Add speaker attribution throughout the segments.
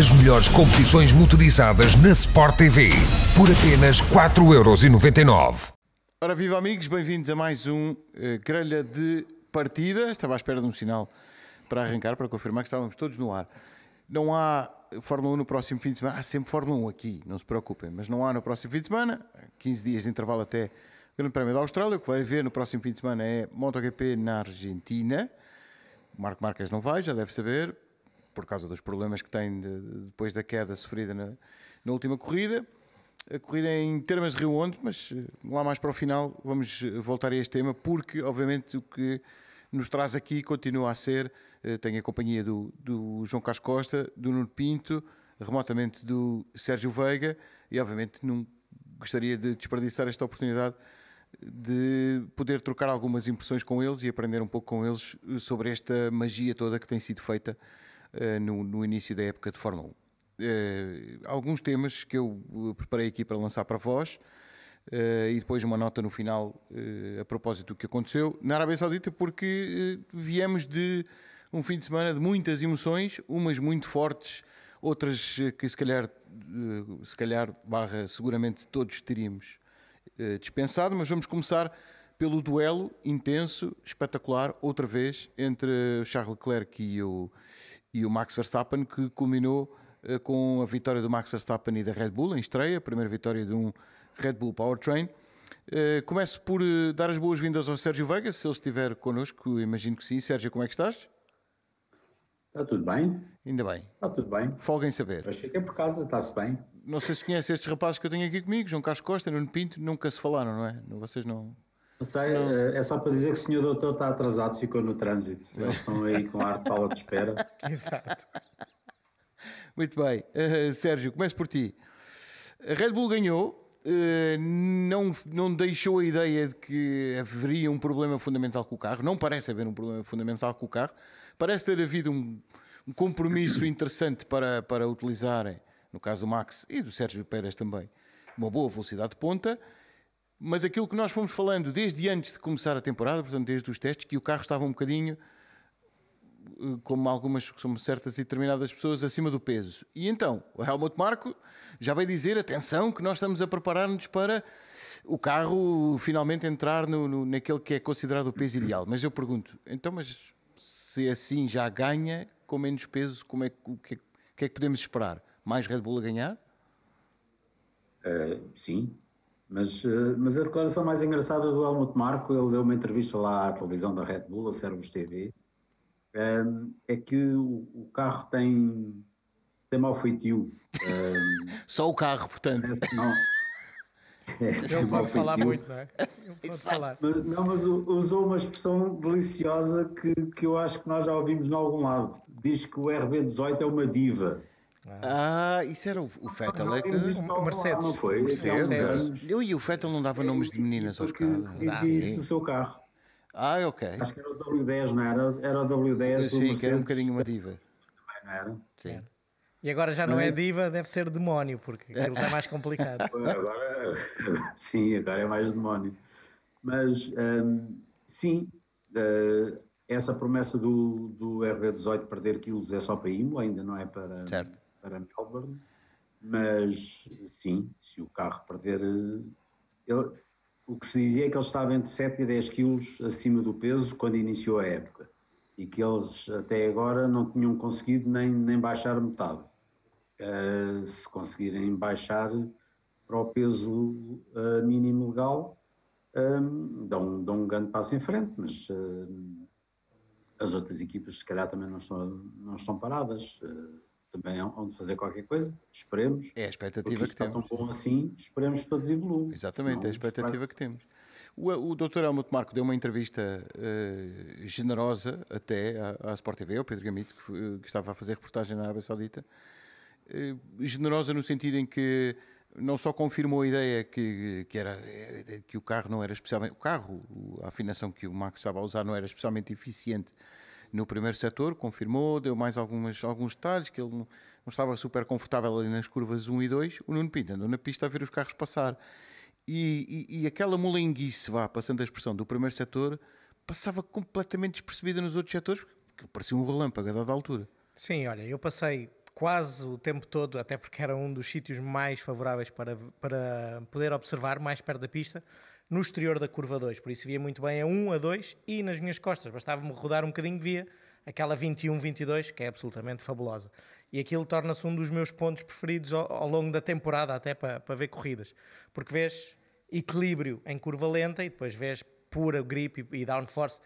Speaker 1: As melhores competições motorizadas na Sport TV por apenas 4,99€.
Speaker 2: Ora, viva amigos, bem-vindos a mais um uh, grelha de partida. Estava à espera de um sinal para arrancar, para confirmar que estávamos todos no ar. Não há Fórmula 1 no próximo fim de semana. Há sempre Fórmula 1 aqui, não se preocupem. Mas não há no próximo fim de semana. 15 dias de intervalo até o Grande Prémio da Austrália. O que vai haver no próximo fim de semana é MotoGP na Argentina. O Marco Marques não vai, já deve saber, por causa dos problemas que tem de, depois da queda sofrida na, na, última corrida. A corrida é em termos de Rio Onde, mas eh, lá mais para o final vamos eh, voltar a este tema, porque obviamente o que nos traz aqui continua a ser eh, tenho a companhia do, do João Carlos Costa, do Nuno Pinto, remotamente do Sérgio Veiga e, obviamente, não gostaria de desperdiçar esta oportunidade de poder trocar algumas impressões com eles e aprender um pouco com eles sobre esta magia toda que tem sido feita no, no, início da época de Fórmula 1. Uh, eh, alguns temas que eu preparei aqui para lançar para vós uh, e depois uma nota no final a propósito do que aconteceu na Arábia Saudita, porque viemos de um fim de semana de muitas emoções, umas muito fortes, outras eh, que se calhar, eh, se calhar barra, seguramente todos teríamos eh, dispensado, mas vamos começar pelo duelo intenso, espetacular, outra vez, entre Charles Leclerc e o, e o Max Verstappen, que culminou com a vitória do Max Verstappen e da Red Bull em estreia, a primeira vitória de um Red Bull Powertrain. começo por dar as boas-vindas ao Sérgio Veiga, se ele estiver connosco, imagino que sim. Sérgio, como é que estás?
Speaker 3: Está tudo bem?
Speaker 2: Ainda bem.
Speaker 3: Está tudo bem.
Speaker 2: Folga em saber.
Speaker 3: Mas fiquei por casa, está-se bem.
Speaker 2: Não sei se conhece estes rapazes que eu tenho aqui comigo, João Carlos Costa, Nuno Pinto, nunca se falaram, não é? Vocês não.
Speaker 3: Sei. Eh, é só para dizer que o senhor doutor está atrasado, ficou no trânsito. Eles estão aí com a arte de sala de espera.
Speaker 2: Exato. Muito bem. Uh, Sérgio, começo por ti. A Red Bull ganhou, uh, não, não deixou a ideia de que haveria um problema fundamental com o carro, não parece haver um problema fundamental com o carro parece ter havido um, um compromisso interessante para, para utilizarem, no caso do Max e do Sérgio Pérez também, uma boa velocidade de ponta. Mas aquilo que nós fomos falando desde antes de começar a temporada, portanto, desde os testes, que o carro estava um bocadinho, eh, como algumas, como certas e determinadas pessoas, acima do peso. E então, o Helmut Marko já vai dizer: atenção, que nós estamos a preparar-nos para o carro finalmente entrar no, no, naquele que é considerado o peso ideal. Mas eu pergunto: então, mas se assim já ganha com menos peso, como é, o, que, o que é que podemos esperar? Mais Red Bull a ganhar?
Speaker 3: Uh, sim, mas, uh, mas a declaração mais engraçada do Helmut Marko, ele deu uma entrevista lá à televisão da Red Bull, a Servos TV, uh, é que o, carro tem, tem mau feitio.
Speaker 2: Só o carro, portanto.
Speaker 3: Não,
Speaker 4: ele pode falar muito, não é? Ele pode falar.
Speaker 3: Mas, não, mas usou uma expressão deliciosa que, que eu acho que nós já ouvimos em algum lado. Diz que o RB18 é uma diva.
Speaker 2: Ah, isso era o, o Fettel, é que...
Speaker 3: O Mercedes. Não foi?
Speaker 2: Mercedes. Eu e o Fettel não dava nomes de meninas aos carros.
Speaker 3: isso do seu carro.
Speaker 2: Ah, ok.
Speaker 3: Acho que era o W10, não era? Era o W10
Speaker 2: Sim, que era um bocadinho uma diva.
Speaker 3: Também não era?
Speaker 2: Sim.
Speaker 4: E agora já não, não é, é diva, deve ser demónio, porque aquilo está mais complicado.
Speaker 3: agora, sim, agora é mais demónio. Mas, um, sim, uh, essa promessa do, do RB18 perder quilos é só para Imola, ainda não é para,
Speaker 2: certo.
Speaker 3: Para Melbourne. Mas, sim, se o carro perder... Ele, o que se dizia é que ele estava entre 7 e 10 quilos acima do peso quando iniciou a época e que eles até agora não tinham conseguido nem, nem baixar metade. Uh, se conseguirem baixar para o peso uh, mínimo legal, um, dão, dão um grande passo em frente, mas uh, as outras equipas se calhar também não estão, não estão paradas. Também hão de fazer qualquer coisa, esperemos.
Speaker 2: É a expectativa que temos.
Speaker 3: tão bom assim, esperemos que todos evoluam.
Speaker 2: Exatamente, é a expectativa que temos. O, o Dr. Helmut Marco deu uma entrevista uh, generosa até à, à Sport TV, ao Pedro Gamito, que, que, estava a fazer reportagem na Arábia Saudita, eh, generosa no sentido em que não só confirmou a ideia que, que, era, eh, que o carro não era especialmente. O carro, a afinação que o Max estava a usar não era especialmente eficiente no primeiro setor, confirmou, deu mais algumas, alguns detalhes, que ele não, não, estava super confortável ali nas curvas 1 e 2. O Nuno Pinto andou na pista a ver os carros passar. E, e, e aquela molenguice, vá, passando a expressão, do primeiro setor, passava completamente despercebida nos outros setores, porque parecia um relâmpago a dada altura.
Speaker 4: Sim, olha, eu passei quase o tempo todo, até porque era um dos sítios mais favoráveis para, para poder observar, mais perto da pista, no exterior da curva 2. Por isso via muito bem a 1, a 2 e nas minhas costas. Bastava-me rodar um bocadinho, via aquela 21-22, que é absolutamente fabulosa. E aquilo torna-se um dos meus pontos preferidos ao, ao longo da temporada, até para, para ver corridas. Porque vês equilíbrio em curva lenta e depois vês pura grip e, e downforce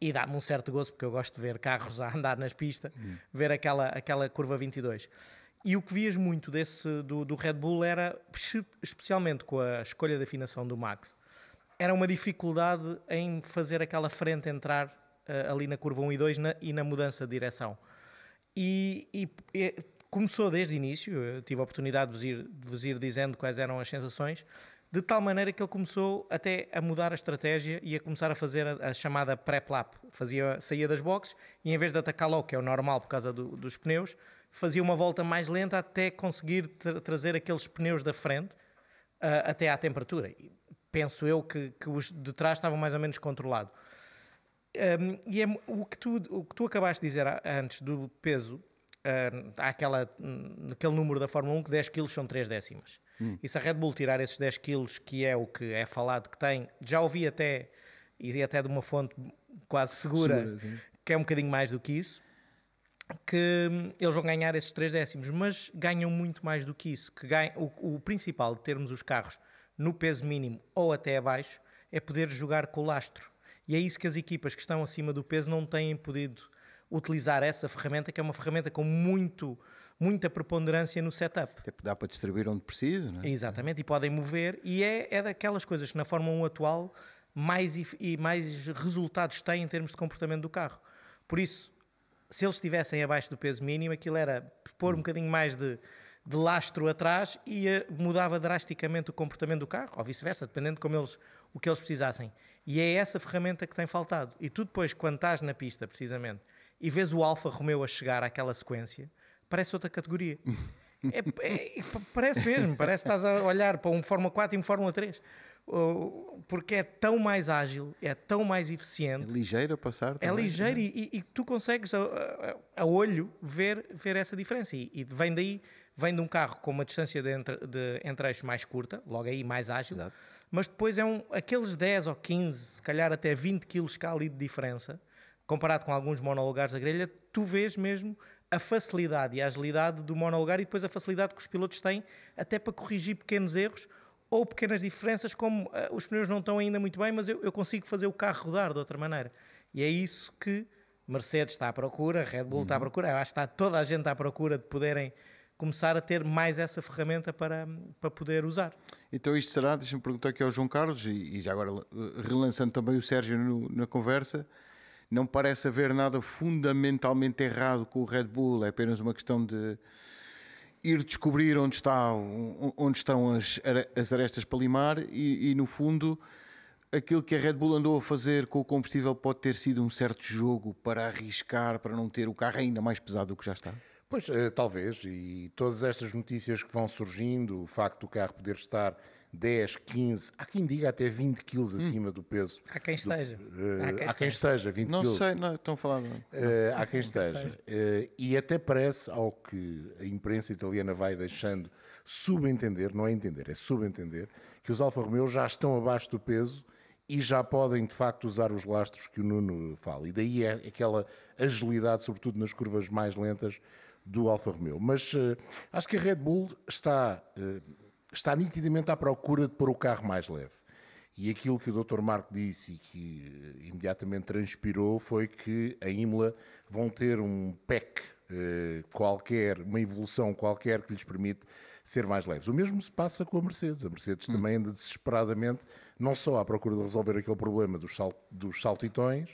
Speaker 4: e dá-me um certo gosto, porque eu gosto de ver carros a andar nas pistas, hum. ver aquela, aquela curva 22. E o que vias muito desse do, do, Red Bull era, especialmente com a escolha de afinação do Max, era uma dificuldade em fazer aquela frente entrar uh, ali na curva 1 e 2 na, e na mudança de direção. E, e, e, começou desde o início, eu tive a oportunidade de vos, ir, de vos ir dizendo quais eram as sensações, de tal maneira que ele começou até a mudar a estratégia e a começar a fazer a, a chamada pré-lap. Fazia, saía das boxes e em vez de atacar logo, que é o normal por causa do, dos pneus, fazia uma volta mais lenta até conseguir tra trazer aqueles pneus da frente uh, até à temperatura. E penso eu que, que, os de trás estavam mais ou menos controlados. Um, e é, o, que tu, o que tu acabaste de dizer antes do peso, uh, há aquela, aquele número da Fórmula 1 que 10 kg são 3 décimas. Hum. E se a Red Bull tirar esses 10 quilos, que é o que é falado que tem, já ouvi até, e até de uma fonte quase segura, segura que é um bocadinho mais do que isso, que hum, eles vão ganhar esses 3 décimos, mas ganham muito mais do que isso. Que ganha, o, o principal de termos os carros no peso mínimo ou até abaixo é poder jogar com o lastro. E é isso que as equipas que estão acima do peso não têm podido utilizar essa ferramenta, que é uma ferramenta com muito muita preponderância no setup.
Speaker 2: Dá para distribuir onde precisa, não é?
Speaker 4: Exatamente, e podem mover, e é, é daquelas coisas que na Fórmula 1 atual mais e, e mais resultados têm em termos de comportamento do carro. Por isso, se eles estivessem abaixo do peso mínimo, aquilo era pôr um bocadinho mais de, de lastro atrás e mudava drasticamente o comportamento do carro, ou vice-versa, dependendo de como eles, o que eles precisassem. E é essa ferramenta que tem faltado. E tu depois, quando estás na pista, precisamente, e vês o Alfa Romeo a chegar àquela sequência, parece outra categoria. É, é, parece mesmo, parece que estás a olhar para um Fórmula 4 e um Fórmula 3. Porque é tão mais ágil, é tão mais eficiente.
Speaker 2: É ligeiro a passar.
Speaker 4: É também, é ligeiro é? E, e, tu consegues a, a, a, olho ver, ver essa diferença. E, e, vem daí, vem de um carro com uma distância de, entre, de entre eixos mais curta, logo aí mais ágil, Exato. mas depois é um, aqueles 10 ou 15, se calhar até 20 quilos cá ali de diferença, comparado com alguns monolugares da grelha, tu vês mesmo a facilidade e a agilidade do monolugar e depois a facilidade que os pilotos têm até para corrigir pequenos erros ou pequenas diferenças, como uh, os pneus não estão ainda muito bem, mas eu, eu, consigo fazer o carro rodar de outra maneira. E é isso que Mercedes está à procura, Red Bull uhum. está à uhum. procura, eu acho que está toda a gente à procura de poderem começar a ter mais essa ferramenta para, para poder usar.
Speaker 2: Então isto será, deixa-me perguntar aqui ao João Carlos, e, e já agora eh, relançando também o Sérgio no, na conversa, não parece haver nada fundamentalmente errado com o Red Bull, é apenas uma questão de ir descobrir onde, está, onde estão as, as arestas para limar e, e, no fundo, aquilo que a Red Bull andou a fazer com o combustível pode ter sido um certo jogo para arriscar, para não ter o carro ainda mais pesado do que já está?
Speaker 5: Pois, eh, talvez, e todas estas notícias que vão surgindo, o facto do carro poder estar 10, 15, há quem diga até 20 quilos hum. acima do peso.
Speaker 4: Há quem esteja.
Speaker 5: Do, uh, há, quem há quem esteja, 20
Speaker 2: não
Speaker 5: quilos.
Speaker 2: Sei, não sei, estão a falar. Uh,
Speaker 5: há quem esteja. Uh, e até parece, ao que a imprensa italiana vai deixando subentender, não é entender, é subentender, que os Alfa Romeo já estão abaixo do peso e já podem de facto usar os lastros que o Nuno fala. E daí é aquela agilidade, sobretudo nas curvas mais lentas, do Alfa Romeo. Mas acho que a Red Bull está está nitidamente à procura de pôr o carro mais leve. E aquilo que o Dr. Marco disse e que eh, imediatamente transpirou foi que a Imola vão ter um PEC eh, qualquer, uma evolução qualquer que lhes permite ser mais leves. O mesmo se passa com a Mercedes. A Mercedes hum. também anda desesperadamente, não só à procura de resolver aquele problema dos, sal, dos saltitões,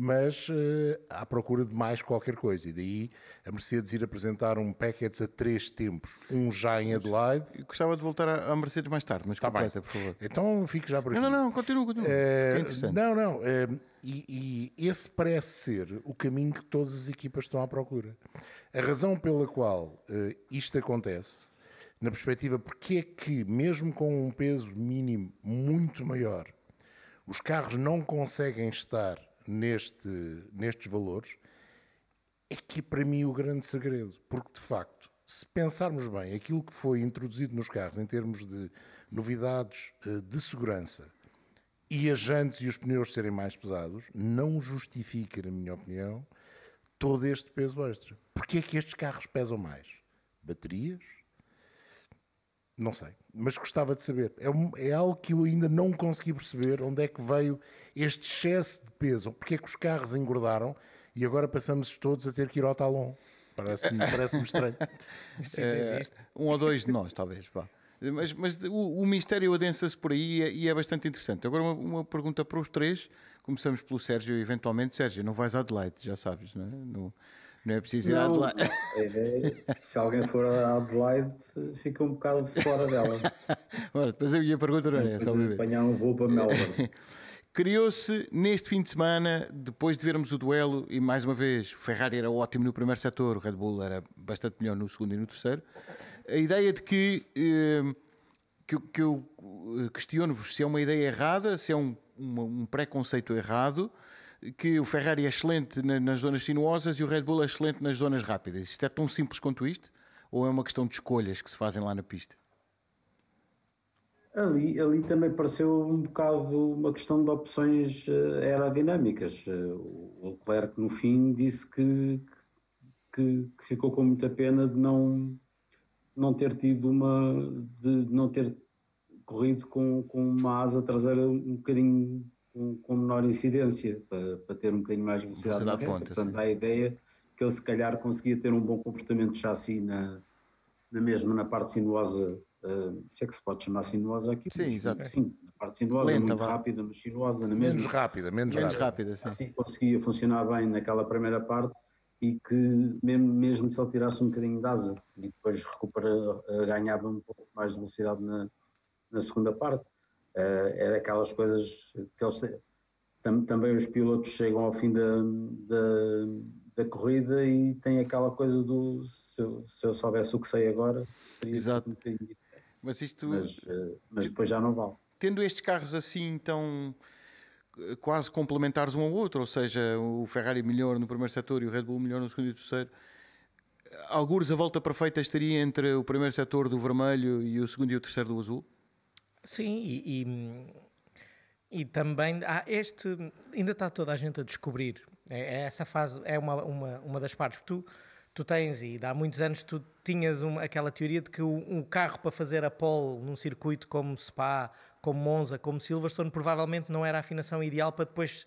Speaker 5: mas uh, à procura de mais qualquer coisa. E daí a Mercedes ir apresentar um package a três tempos. Um já em Adelaide.
Speaker 2: Eu gostava de voltar à Mercedes mais tarde, mas tá completa, por favor.
Speaker 5: Então fique já por aqui.
Speaker 2: Não, não, não, continua, continua.
Speaker 5: É interessante. Não, não. Uh, e, e, esse parece ser o caminho que todas as equipas estão à procura. A razão pela qual uh, isto acontece, na perspectiva porque é que, mesmo com um peso mínimo muito maior, os carros não conseguem estar neste, nestes valores é que é para mim o grande segredo, porque de facto, se pensarmos bem aquilo que foi introduzido nos carros em termos de novidades eh, de segurança e as jantes e os pneus serem mais pesados, não justifica, na minha opinião, todo este peso extra. Porquê é que estes carros pesam mais? Baterias? Não sei, mas gostava de saber. É, um, é, algo que eu ainda não consegui perceber onde é que veio este excesso de peso. Porque é que os carros engordaram e agora passamos todos a ter que ir ao talão. Parece-me parece estranho.
Speaker 2: Sim, é, um ou dois de nós, talvez. Pá. Mas, mas o, o mistério adensa-se por aí e é, e é, bastante interessante. Agora, uma, uma, pergunta para os três. Começamos pelo Sérgio, eventualmente. Sérgio, não vais a Adelaide, já sabes, não é? No, não é preciso ir
Speaker 3: não,
Speaker 2: a Adelaide.
Speaker 3: É, se alguém for a Adelaide, fica um bocado fora dela.
Speaker 2: Ora, depois eu ia perguntar, não é? Só
Speaker 3: apanhar um voo para Melbourne.
Speaker 2: Criou-se neste fim de semana, depois de vermos o duelo, e mais uma vez, o Ferrari era ótimo no primeiro setor, o Red Bull era bastante melhor no segundo e no terceiro, a ideia de que, eh, que, que eu eh, questiono-vos se é uma ideia errada, se é um, um preconceito errado, que o Ferrari é excelente nas zonas sinuosas e o Red Bull é excelente nas zonas rápidas. Isto é tão simples quanto isto? Ou é uma questão de escolhas que se fazem lá na pista?
Speaker 3: Ali, ali também pareceu um bocado uma questão de opções eh, aerodinâmicas. Eh, o Leclerc, no fim, disse que, que, que, ficou com muita pena de não, não ter tido uma. de não ter corrido com, com uma asa traseira um bocadinho com, com menor incidência, para, para, ter um bocadinho mais velocidade, velocidade na reta. Ponta, Portanto, sim. a ideia que ele se calhar conseguia ter um bom comportamento de chassi na, na mesma na parte sinuosa Uh, se é que se pode chamar sinuosa aqui.
Speaker 2: Sim, exato.
Speaker 3: Sim, a parte sinuosa Lenta, muito rápida, mas sinuosa na mesma.
Speaker 5: Menos rápida, menos, menos rápida. rápida
Speaker 3: sim. Assim conseguia funcionar bem naquela primeira parte e que mesmo, mesmo se ele tirasse um bocadinho de asa e depois recupera, uh, ganhava um pouco mais de velocidade na, na segunda parte. Uh, era aquelas coisas que eles tam, também os pilotos chegam ao fim da, da, da corrida e tem aquela coisa do se eu, se eu soubesse o que sei agora,
Speaker 2: Exato. um mas isto.
Speaker 3: Mas, eh, mas depois já não vale.
Speaker 2: Tendo estes carros assim tão eh, quase complementares um ao outro, ou seja, o Ferrari melhor no primeiro setor e o Red Bull melhor no segundo e terceiro, alguns a volta perfeita estaria entre o primeiro setor do vermelho e o segundo e o terceiro do azul?
Speaker 4: Sim, e, e, e também há este ainda está toda a gente a descobrir. É, é essa fase é uma, uma, uma das partes. Tu tu tens, e há muitos anos tu tinhas uma, aquela teoria de que o, um carro para fazer a pole num circuito como Spa, como Monza, como Silverstone, provavelmente não era a afinação ideal para depois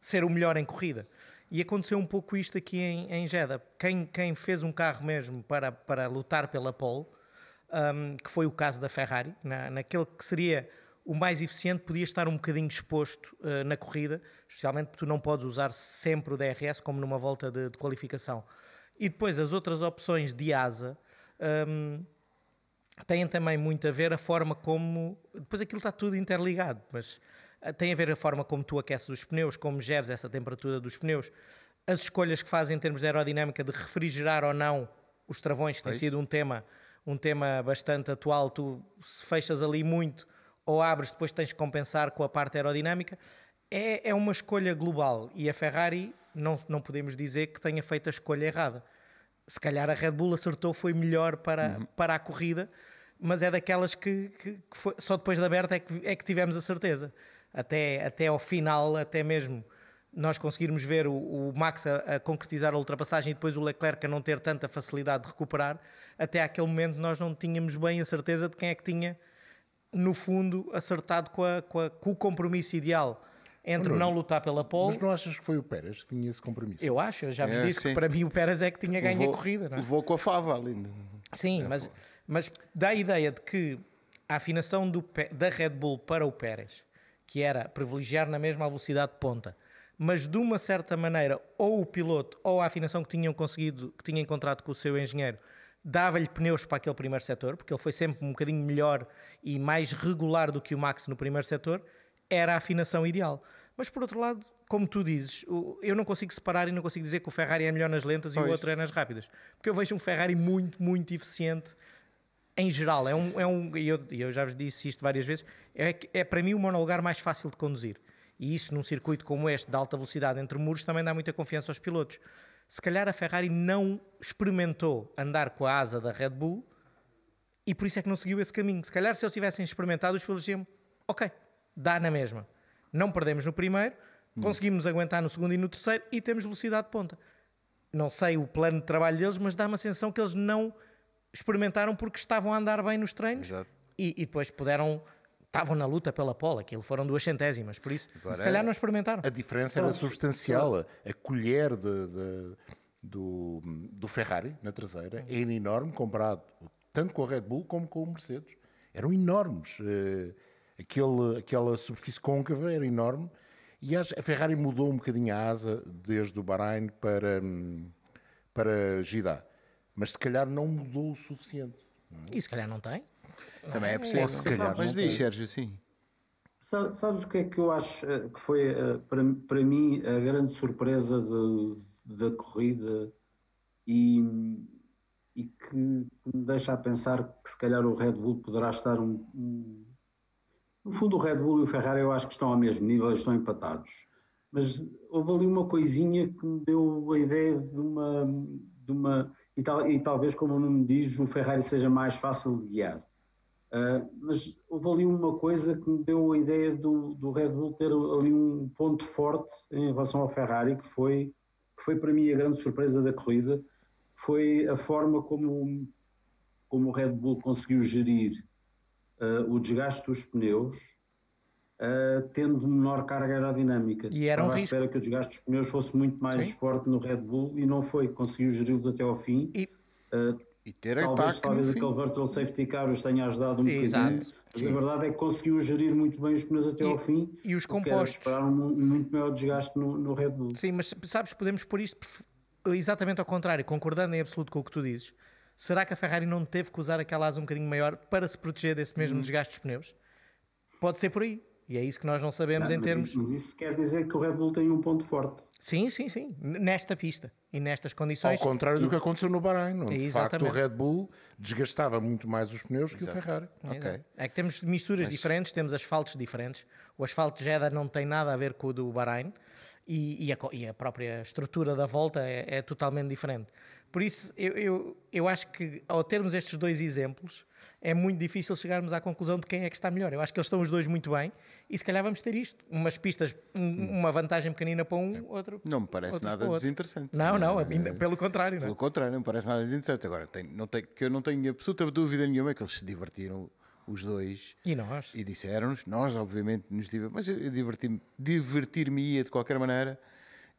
Speaker 4: ser o melhor em corrida. E aconteceu um pouco isto aqui em, em Jeddah. Quem, quem fez um carro mesmo para, para lutar pela pole, um, que foi o caso da Ferrari, na, naquele que seria o mais eficiente, podia estar um bocadinho exposto uh, na corrida, especialmente porque tu não podes usar sempre o DRS como numa volta de, de qualificação. E depois as outras opções de asa um, têm também muito a ver a forma como. Depois aquilo está tudo interligado, mas uh, tem a ver a forma como tu aqueces os pneus, como geres essa temperatura dos pneus, as escolhas que fazem em termos de aerodinâmica de refrigerar ou não os travões, que tem sido um tema, um tema bastante atual. Tu se fechas ali muito ou abres, depois tens que compensar com a parte aerodinâmica. É, é uma escolha global e a Ferrari não, não podemos dizer que tenha feito a escolha errada se calhar a Red Bull acertou, foi melhor para, uhum. para a corrida, mas é daquelas que, que, que foi, só depois da aberta é que, é que tivemos a certeza. Até, até ao final, até mesmo nós conseguirmos ver o, o Max a, a, concretizar a ultrapassagem e depois o Leclerc a não ter tanta facilidade de recuperar, até aquele momento nós não tínhamos bem a certeza de quem é que tinha, no fundo, acertado com, a, com, a, com o compromisso ideal entre Bruno, não lutar pela pole.
Speaker 5: Mas não achas que foi o Pérez que tinha esse compromisso?
Speaker 4: Eu acho, eu já vos é, disse sim. que para mim o Pérez é que tinha ganho levou, a corrida. Não é?
Speaker 2: Levou com a fava ali.
Speaker 4: Sim, é, mas, mas dá a ideia de que a afinação do, da Red Bull para o Pérez, que era privilegiar na mesma velocidade de ponta, mas de uma certa maneira, ou o piloto, ou a afinação que tinham conseguido, que tinha encontrado com o seu engenheiro, dava-lhe pneus para aquele primeiro setor, porque ele foi sempre um bocadinho melhor e mais regular do que o Max no primeiro setor era a afinação ideal. Mas por outro lado, como tu dizes, eu não consigo separar e não consigo dizer que o Ferrari é melhor nas lentas pois. e o outro é nas rápidas. Porque eu vejo um Ferrari muito, muito eficiente em geral. É um, é um e eu, eu já vos disse isto várias vezes, é, é para mim o monolugar mais fácil de conduzir. E isso num circuito como este, de alta velocidade entre muros, também dá muita confiança aos pilotos. Se calhar a Ferrari não experimentou andar com a asa da Red Bull e por isso é que não seguiu esse caminho. Se calhar se eles tivessem experimentado, os pilotos diziam, ok, dá na mesma. Não perdemos no primeiro, conseguimos aguentar no segundo e no terceiro e temos velocidade de ponta. Não sei o plano de trabalho deles, mas dá-me a sensação que eles não experimentaram porque estavam a andar bem nos treinos e, e depois puderam, estavam na luta pela pole, aquilo foram duas centésimas, por isso
Speaker 2: Agora
Speaker 4: se calhar
Speaker 2: é-
Speaker 4: não experimentaram.
Speaker 5: A diferença era substancial. A, colher de- de- do, do Ferrari na traseira era enorme comparado tanto com a Red Bull como com o Mercedes. Eram enormes. Eh, aquele, aquela superfície côncava era enorme. E a Ferrari mudou um bocadinho a asa desde o Bahrein para, para Jeddah. Mas se calhar não mudou o suficiente.
Speaker 4: E se calhar não tem.
Speaker 2: Também é possível.
Speaker 5: Ou se calhar
Speaker 2: Mas diz. Sérgio, sim.
Speaker 3: Sa- Sabes o que é que eu acho eh, que foi, eh, para, para mim, a grande surpresa de- da corrida e, e que me deixa a pensar que se calhar o Red Bull poderá estar um, um- No fundo, o Red Bull e o Ferrari eu acho que estão ao mesmo nível, eles estão empatados. Mas houve ali uma coisinha que me deu a ideia de uma. De uma e, tal, e talvez, como o nome diz, o Ferrari seja mais fácil de guiar. Uh, mas houve ali uma coisa que me deu a ideia do, do Red Bull ter ali um ponto forte em relação ao Ferrari, que foi, que foi para mim a grande surpresa da corrida, foi a forma como, como o Red Bull conseguiu gerir uh, o desgaste dos pneus, uh, tendo menor carga aerodinâmica.
Speaker 4: E era um
Speaker 3: Estava à
Speaker 4: risco.
Speaker 3: espera que o desgaste dos pneus fosse muito mais
Speaker 4: Sim.
Speaker 3: forte no Red Bull e não foi, conseguiu geri-los até ao fim.
Speaker 4: E-
Speaker 3: Uh,
Speaker 2: E ter
Speaker 3: Talvez, talvez aquele virtual safety car os tenha ajudado um
Speaker 4: Exato.
Speaker 3: bocadinho, mas a verdade é que conseguiu gerir muito bem os pneus até
Speaker 4: E-
Speaker 3: ao fim.
Speaker 4: E os
Speaker 3: o
Speaker 4: compostos.
Speaker 3: esperar um, um muito maior desgaste no, no Red Bull.
Speaker 4: Sim, mas sabes, podemos pôr isto exatamente ao contrário, concordando em absoluto com o que tu dizes. Será que a Ferrari não teve que usar aquela asa um bocadinho maior para se proteger desse mesmo
Speaker 3: Hum.
Speaker 4: desgaste dos pneus? Pode ser por aí. E é isso que nós não sabemos
Speaker 3: Não,
Speaker 4: em
Speaker 3: mas,
Speaker 4: termos.
Speaker 3: isso, mas isso quer dizer que o Red Bull tem um ponto forte.
Speaker 4: Sim, sim, sim. Nesta pista e nestas
Speaker 5: Ao
Speaker 4: condições.
Speaker 5: contrário do que aconteceu no Bahrein, onde de facto o. Red Bull desgastava muito mais os pneus que o Ferrari.
Speaker 4: É,
Speaker 2: Ok.
Speaker 4: É que temos misturas diferentes, temos asfaltos diferentes. O asfalto de Jeddah não tem nada a ver com o do Bahrein e, e a, e a própria estrutura da volta é, é totalmente diferente. Por isso, eu, eu, eu acho que ao termos estes dois exemplos, é muito difícil chegarmos à conclusão de quem é que está melhor. Eu acho que eles estão os dois muito bem e se calhar vamos ter isto. Umas pistas, um- uma vantagem pequenina para um, outro.
Speaker 2: Não me parece nada desinteressante.
Speaker 4: Não, não,
Speaker 2: É,
Speaker 4: ainda- pelo contrário. Não é?
Speaker 2: Pelo contrário, não me parece nada desinteressante. Agora, tem, não tem, que eu não tenho absoluta dúvida nenhuma que eles se divertiram os dois
Speaker 4: E nós?
Speaker 2: e disseram-nos, nós obviamente nos divertimos, mas eu, eu diverti-me, divertir-me-ia de qualquer maneira,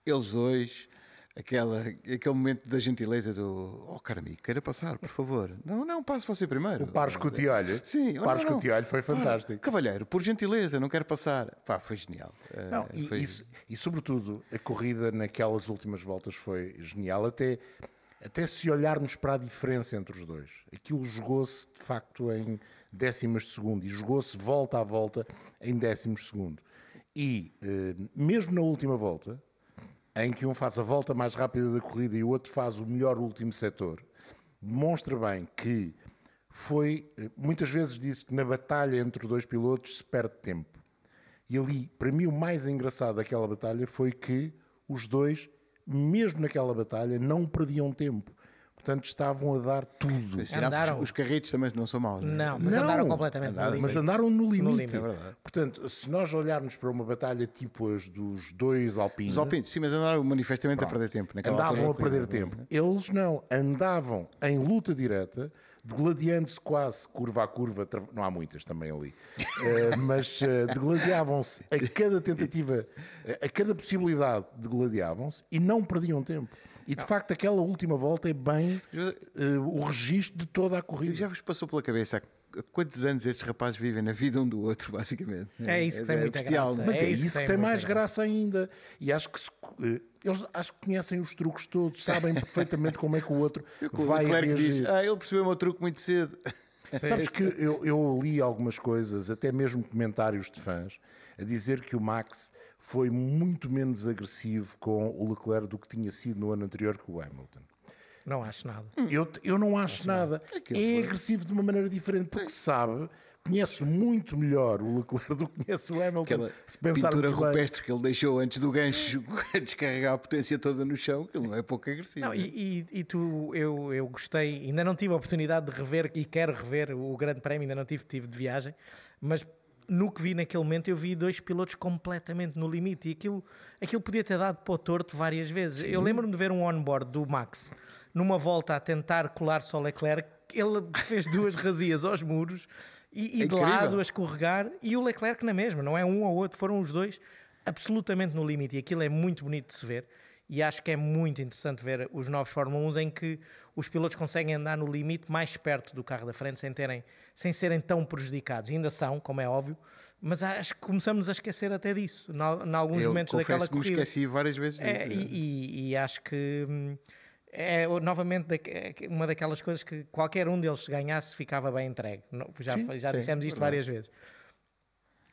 Speaker 2: eles dois, aquela, aquele momento da gentileza do, oh caro amigo, queira passar, por favor. Não, não, passe você primeiro.
Speaker 5: O Pares Cotiolho,
Speaker 2: Sim,
Speaker 5: o Pares
Speaker 2: não, não.
Speaker 5: Cotiolho foi fantástico.
Speaker 2: Cavalheiro, por gentileza, não quero passar. Pá, foi genial.
Speaker 5: Não,
Speaker 2: Eh,
Speaker 5: e,
Speaker 2: foi-
Speaker 5: e- e, sobretudo a corrida naquelas últimas voltas foi genial, até, até se olharmos para a diferença entre os dois. Aquilo jogou-se de facto em décimas de segundo e jogou-se volta a volta em décimos de segundo. E eh, mesmo na última volta, em que um faz a volta mais rápida da corrida e o outro faz o melhor último setor, demonstra bem que foi, eh, muitas vezes disse que na batalha entre dois pilotos se perde tempo. E ali, para mim, o mais engraçado daquela batalha foi que os dois, mesmo naquela batalha, não perdiam tempo. Portanto, estavam a dar tudo.
Speaker 4: Andaram.
Speaker 2: Os, os carritos também não são maus. é?
Speaker 4: Não, mas
Speaker 5: Não,
Speaker 4: andaram completamente
Speaker 2: andaram,
Speaker 4: no
Speaker 5: Mas
Speaker 4: limite.
Speaker 5: andaram no limite.
Speaker 4: limite, é
Speaker 2: verdade.
Speaker 5: Portanto, se nós olharmos para uma batalha tipo as dos dois alpinos,
Speaker 2: Os alpinos, sim, mas andaram manifestamente
Speaker 5: Pronto.
Speaker 2: a perder tempo.
Speaker 5: andavam a perder tempo. Eles não, andavam em luta direta, degladiando-se quase curva a curva, tra- não há muitas também ali, Eh, mas eh, degladiavam-se a cada tentativa, a cada possibilidade, degladiavam-se e não perdiam tempo. E de facto, aquela última volta é bem eh, o registro de toda a corrida.
Speaker 2: Já vos passou pela cabeça há quantos anos estes rapazes vivem na vida um do outro, basicamente?
Speaker 4: É isso que tem muita
Speaker 2: bestial,
Speaker 4: graça.
Speaker 2: não
Speaker 5: Mas
Speaker 4: É
Speaker 5: é,
Speaker 4: isso
Speaker 5: isso,
Speaker 4: que
Speaker 5: que
Speaker 4: tem
Speaker 5: mais
Speaker 4: graça.
Speaker 5: graça ainda. E acho que se- eh, eles acho que conhecem os truques todos, sabem perfeitamente como é que o outro
Speaker 2: O
Speaker 5: vai
Speaker 2: Leclerc
Speaker 5: reagir.
Speaker 2: diz, ah, ele percebeu o meu truque muito cedo.
Speaker 5: Sabes que eu, eu li algumas coisas, até mesmo comentários de fãs, a dizer que o Max foi muito menos agressivo com o Leclerc do que tinha sido no ano anterior com o Hamilton.
Speaker 4: Não acho nada.
Speaker 5: Eu, eu não acho nada.
Speaker 2: Aquilo
Speaker 5: É agressivo de uma maneira diferente, porque sabe conhece muito melhor o Leclerc do que conhece o Hamilton.
Speaker 2: Aquela
Speaker 5: se pensar
Speaker 2: pintura
Speaker 5: bem.
Speaker 2: rupestre que ele deixou antes do gancho a descarregar a potência toda no chão, que não é pouco agressivo.
Speaker 4: Não,
Speaker 2: né?
Speaker 4: e, e- e tu, eu, eu gostei, ainda não tive a oportunidade de rever e quero rever o Grande Prémio, ainda não tive, tive de viagem, mas no que vi naquele momento eu vi dois pilotos completamente no limite e aquilo, aquilo podia ter dado para o torto várias vezes. Eu lembro-me de ver um onboard do Max numa volta a tentar colar-se ao Leclerc, ele fez duas razias aos muros e, e
Speaker 2: É
Speaker 4: de lado a escorregar e o Leclerc na mesma, não é um ou outro, foram os dois absolutamente no limite e aquilo é muito bonito de se ver e acho que é muito interessante ver os novos Fórmula 1 em que os pilotos conseguem andar no limite mais perto do carro da frente sem, terem, sem serem tão prejudicados. Ainda são, como é óbvio, mas acho que começamos a esquecer até disso, em alguns
Speaker 2: eu
Speaker 4: momentos daquela corrida.
Speaker 2: esqueci várias vezes
Speaker 4: É,
Speaker 2: disso.
Speaker 4: e, e- e acho que hum, é novamente é uma daquelas coisas que qualquer um deles se ganhasse ficava bem entregue. Já
Speaker 2: Sim,
Speaker 4: já
Speaker 2: sim,
Speaker 4: dissemos isto
Speaker 2: verdade.
Speaker 4: várias vezes.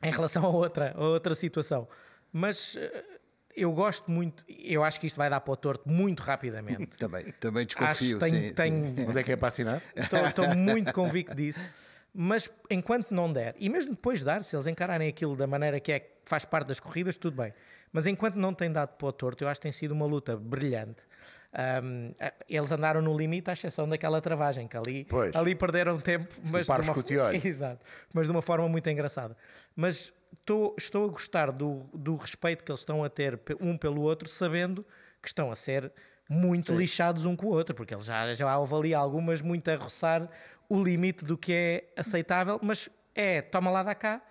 Speaker 4: Em relação a outra, a outra situação. Mas eh, eu gosto muito, eu acho que isto vai dar para o torto muito rapidamente.
Speaker 2: Também, também
Speaker 4: acho
Speaker 2: desconfio.
Speaker 4: que tenho,
Speaker 2: sim, sim.
Speaker 4: tenho,
Speaker 5: Onde é que é para assinar?
Speaker 4: Estou muito convicto disso. Mas enquanto não der, e mesmo depois de dar, se eles encararem aquilo da maneira que é que faz parte das corridas, tudo bem. Mas enquanto não tem dado para o torto, eu acho que tem sido uma luta brilhante. A- eles andaram no limite, à exceção daquela travagem, que ali,
Speaker 5: Pois.
Speaker 4: ali perderam tempo, mas de, uma. Exato, mas de uma forma muito engraçada. Mas estou, estou a gostar do, do respeito que eles estão a ter um pelo outro, sabendo que estão a ser muito lixados um com o outro, porque eles já, já houve ali algumas muito a roçar o limite do que é aceitável, mas é toma lá da cá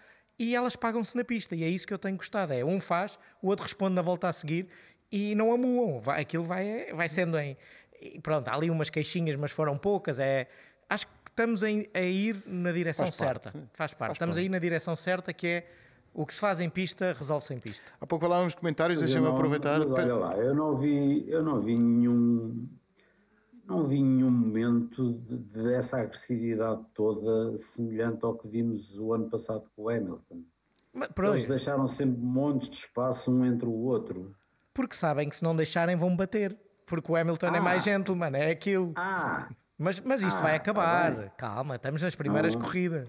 Speaker 4: e elas pagam-se na pista, e é isso que eu tenho gostado. É um faz, o outro responde na volta a seguir e não amuam. Vai, aquilo vai, vai sendo em. e Pronto, há ali umas queixinhas, mas foram poucas. É, acho que estamos em- a ir na direção
Speaker 2: Faz parte,
Speaker 4: certa.
Speaker 2: sim.
Speaker 4: Faz parte.
Speaker 2: Faz
Speaker 4: estamos
Speaker 2: parte.
Speaker 4: a ir na direção certa, que é o que se faz em pista, resolve-se em pista.
Speaker 2: Há pouco falávamos comentários, deixa-me aproveitar.
Speaker 3: Mas olha lá, eu não vi, eu não vi nenhum, não vi nenhum momento de- dessa agressividade toda semelhante ao que vimos o ano passado com o Hamilton.
Speaker 4: Mas,
Speaker 3: Eles deixaram sempre montes de espaço um entre o outro.
Speaker 4: porque sabem que se não deixarem vão bater. Porque o Hamilton é
Speaker 3: Ah.
Speaker 4: mais gentleman, é aquilo.
Speaker 3: Ah,
Speaker 4: Mas, mas isto
Speaker 3: Ah,
Speaker 4: vai
Speaker 3: tá
Speaker 4: acabar.
Speaker 3: bem.
Speaker 4: Calma, estamos nas primeiras
Speaker 3: Não.
Speaker 4: corridas.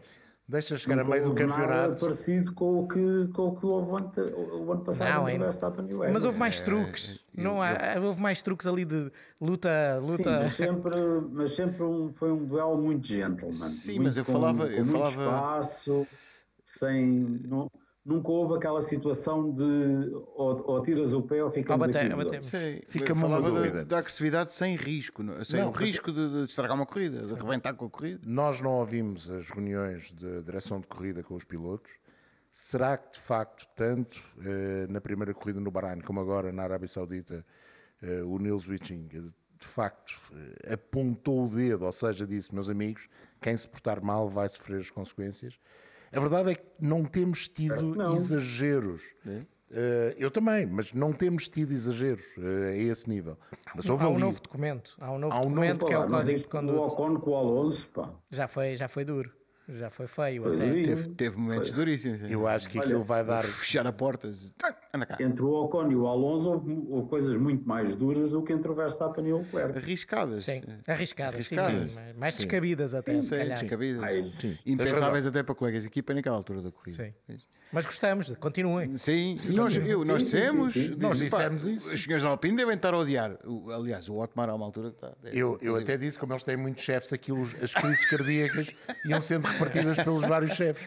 Speaker 5: Deixa chegar a
Speaker 3: nunca
Speaker 5: meio do
Speaker 3: houve nada
Speaker 5: campeonato.
Speaker 3: parecido com o que, com o, que houve ante- o, ano passado
Speaker 4: Não,
Speaker 3: o Verstappen e
Speaker 4: Mas houve mais truques. não há, houve mais truques ali de luta.
Speaker 3: Sim,
Speaker 4: luta...
Speaker 3: mas sempre, mas sempre um- foi um duelo muito gentleman.
Speaker 2: Sim,
Speaker 3: muito
Speaker 2: mas eu
Speaker 3: com-
Speaker 2: falava-
Speaker 3: com
Speaker 2: eu
Speaker 3: muito
Speaker 2: falava-
Speaker 3: espaço, sem. não- nunca houve aquela situação de ou, ou tiras o pé ou ficamos
Speaker 4: Ou bate-
Speaker 3: aqui.
Speaker 2: Sim,
Speaker 5: Fica-me
Speaker 2: eu
Speaker 5: uma dúvida.
Speaker 2: da agressividade sem risco, não- sem
Speaker 5: Não,
Speaker 2: o
Speaker 5: mas-
Speaker 2: risco de, de estragar uma corrida, de arrebentar com a corrida.
Speaker 5: Nós não ouvimos as reuniões de direção de corrida com os pilotos. Será que de facto, tanto eh, na primeira corrida no Bahrein como agora na Arábia Saudita, eh, o Nils Wiching eh, de facto eh, apontou o dedo, ou seja, disse, meus amigos, quem se portar mal vai sofrer as consequências? A verdade é que não temos tido
Speaker 3: Não.
Speaker 5: exageros. Eh, eu também, mas não temos tido exageros eh, a esse nível. Mas houve
Speaker 4: Há um
Speaker 5: ali-
Speaker 4: novo documento. Há um novo
Speaker 5: Há um novo-
Speaker 4: documento que é o Código de
Speaker 3: viste o
Speaker 4: Conduta.
Speaker 3: Ocon com o Alonso, pá.
Speaker 4: Já foi, já foi duro. Já foi feio
Speaker 3: Foi
Speaker 4: até.
Speaker 2: Teve, teve momentos
Speaker 3: Foi.
Speaker 2: duríssimos. sim.
Speaker 5: eu acho que
Speaker 3: Olha,
Speaker 5: aquilo vai dar.
Speaker 2: Fechar a porta. Anda cá.
Speaker 3: Entre o Ocon e o Alonso houve, houve coisas muito mais duras do que entre o Verstappen e o Leclerc.
Speaker 2: Arriscadas.
Speaker 4: Sim, arriscadas, sim,
Speaker 2: Arriscadas.
Speaker 4: sim, mais- mais descabidas até, se
Speaker 2: Sim,
Speaker 4: calhar.
Speaker 2: descabidas.
Speaker 3: Ai,
Speaker 2: Impensáveis até para colegas de equipa naquela altura da corrida.
Speaker 4: Sim. Mas gostamos, continuem.
Speaker 2: Sim, nós, eu- nós
Speaker 3: Sim, sim,
Speaker 2: dissemos,
Speaker 3: sim, sim.
Speaker 5: Nós dissemos isso.
Speaker 2: Os senhores da Alpine devem estar a odiar. O- aliás, o Otmar há uma altura que está. é,
Speaker 5: Eu, eu até disse, como eles têm muitos chefes, aquilo, as crises cardíacas iam sendo repartidas pelos vários chefes.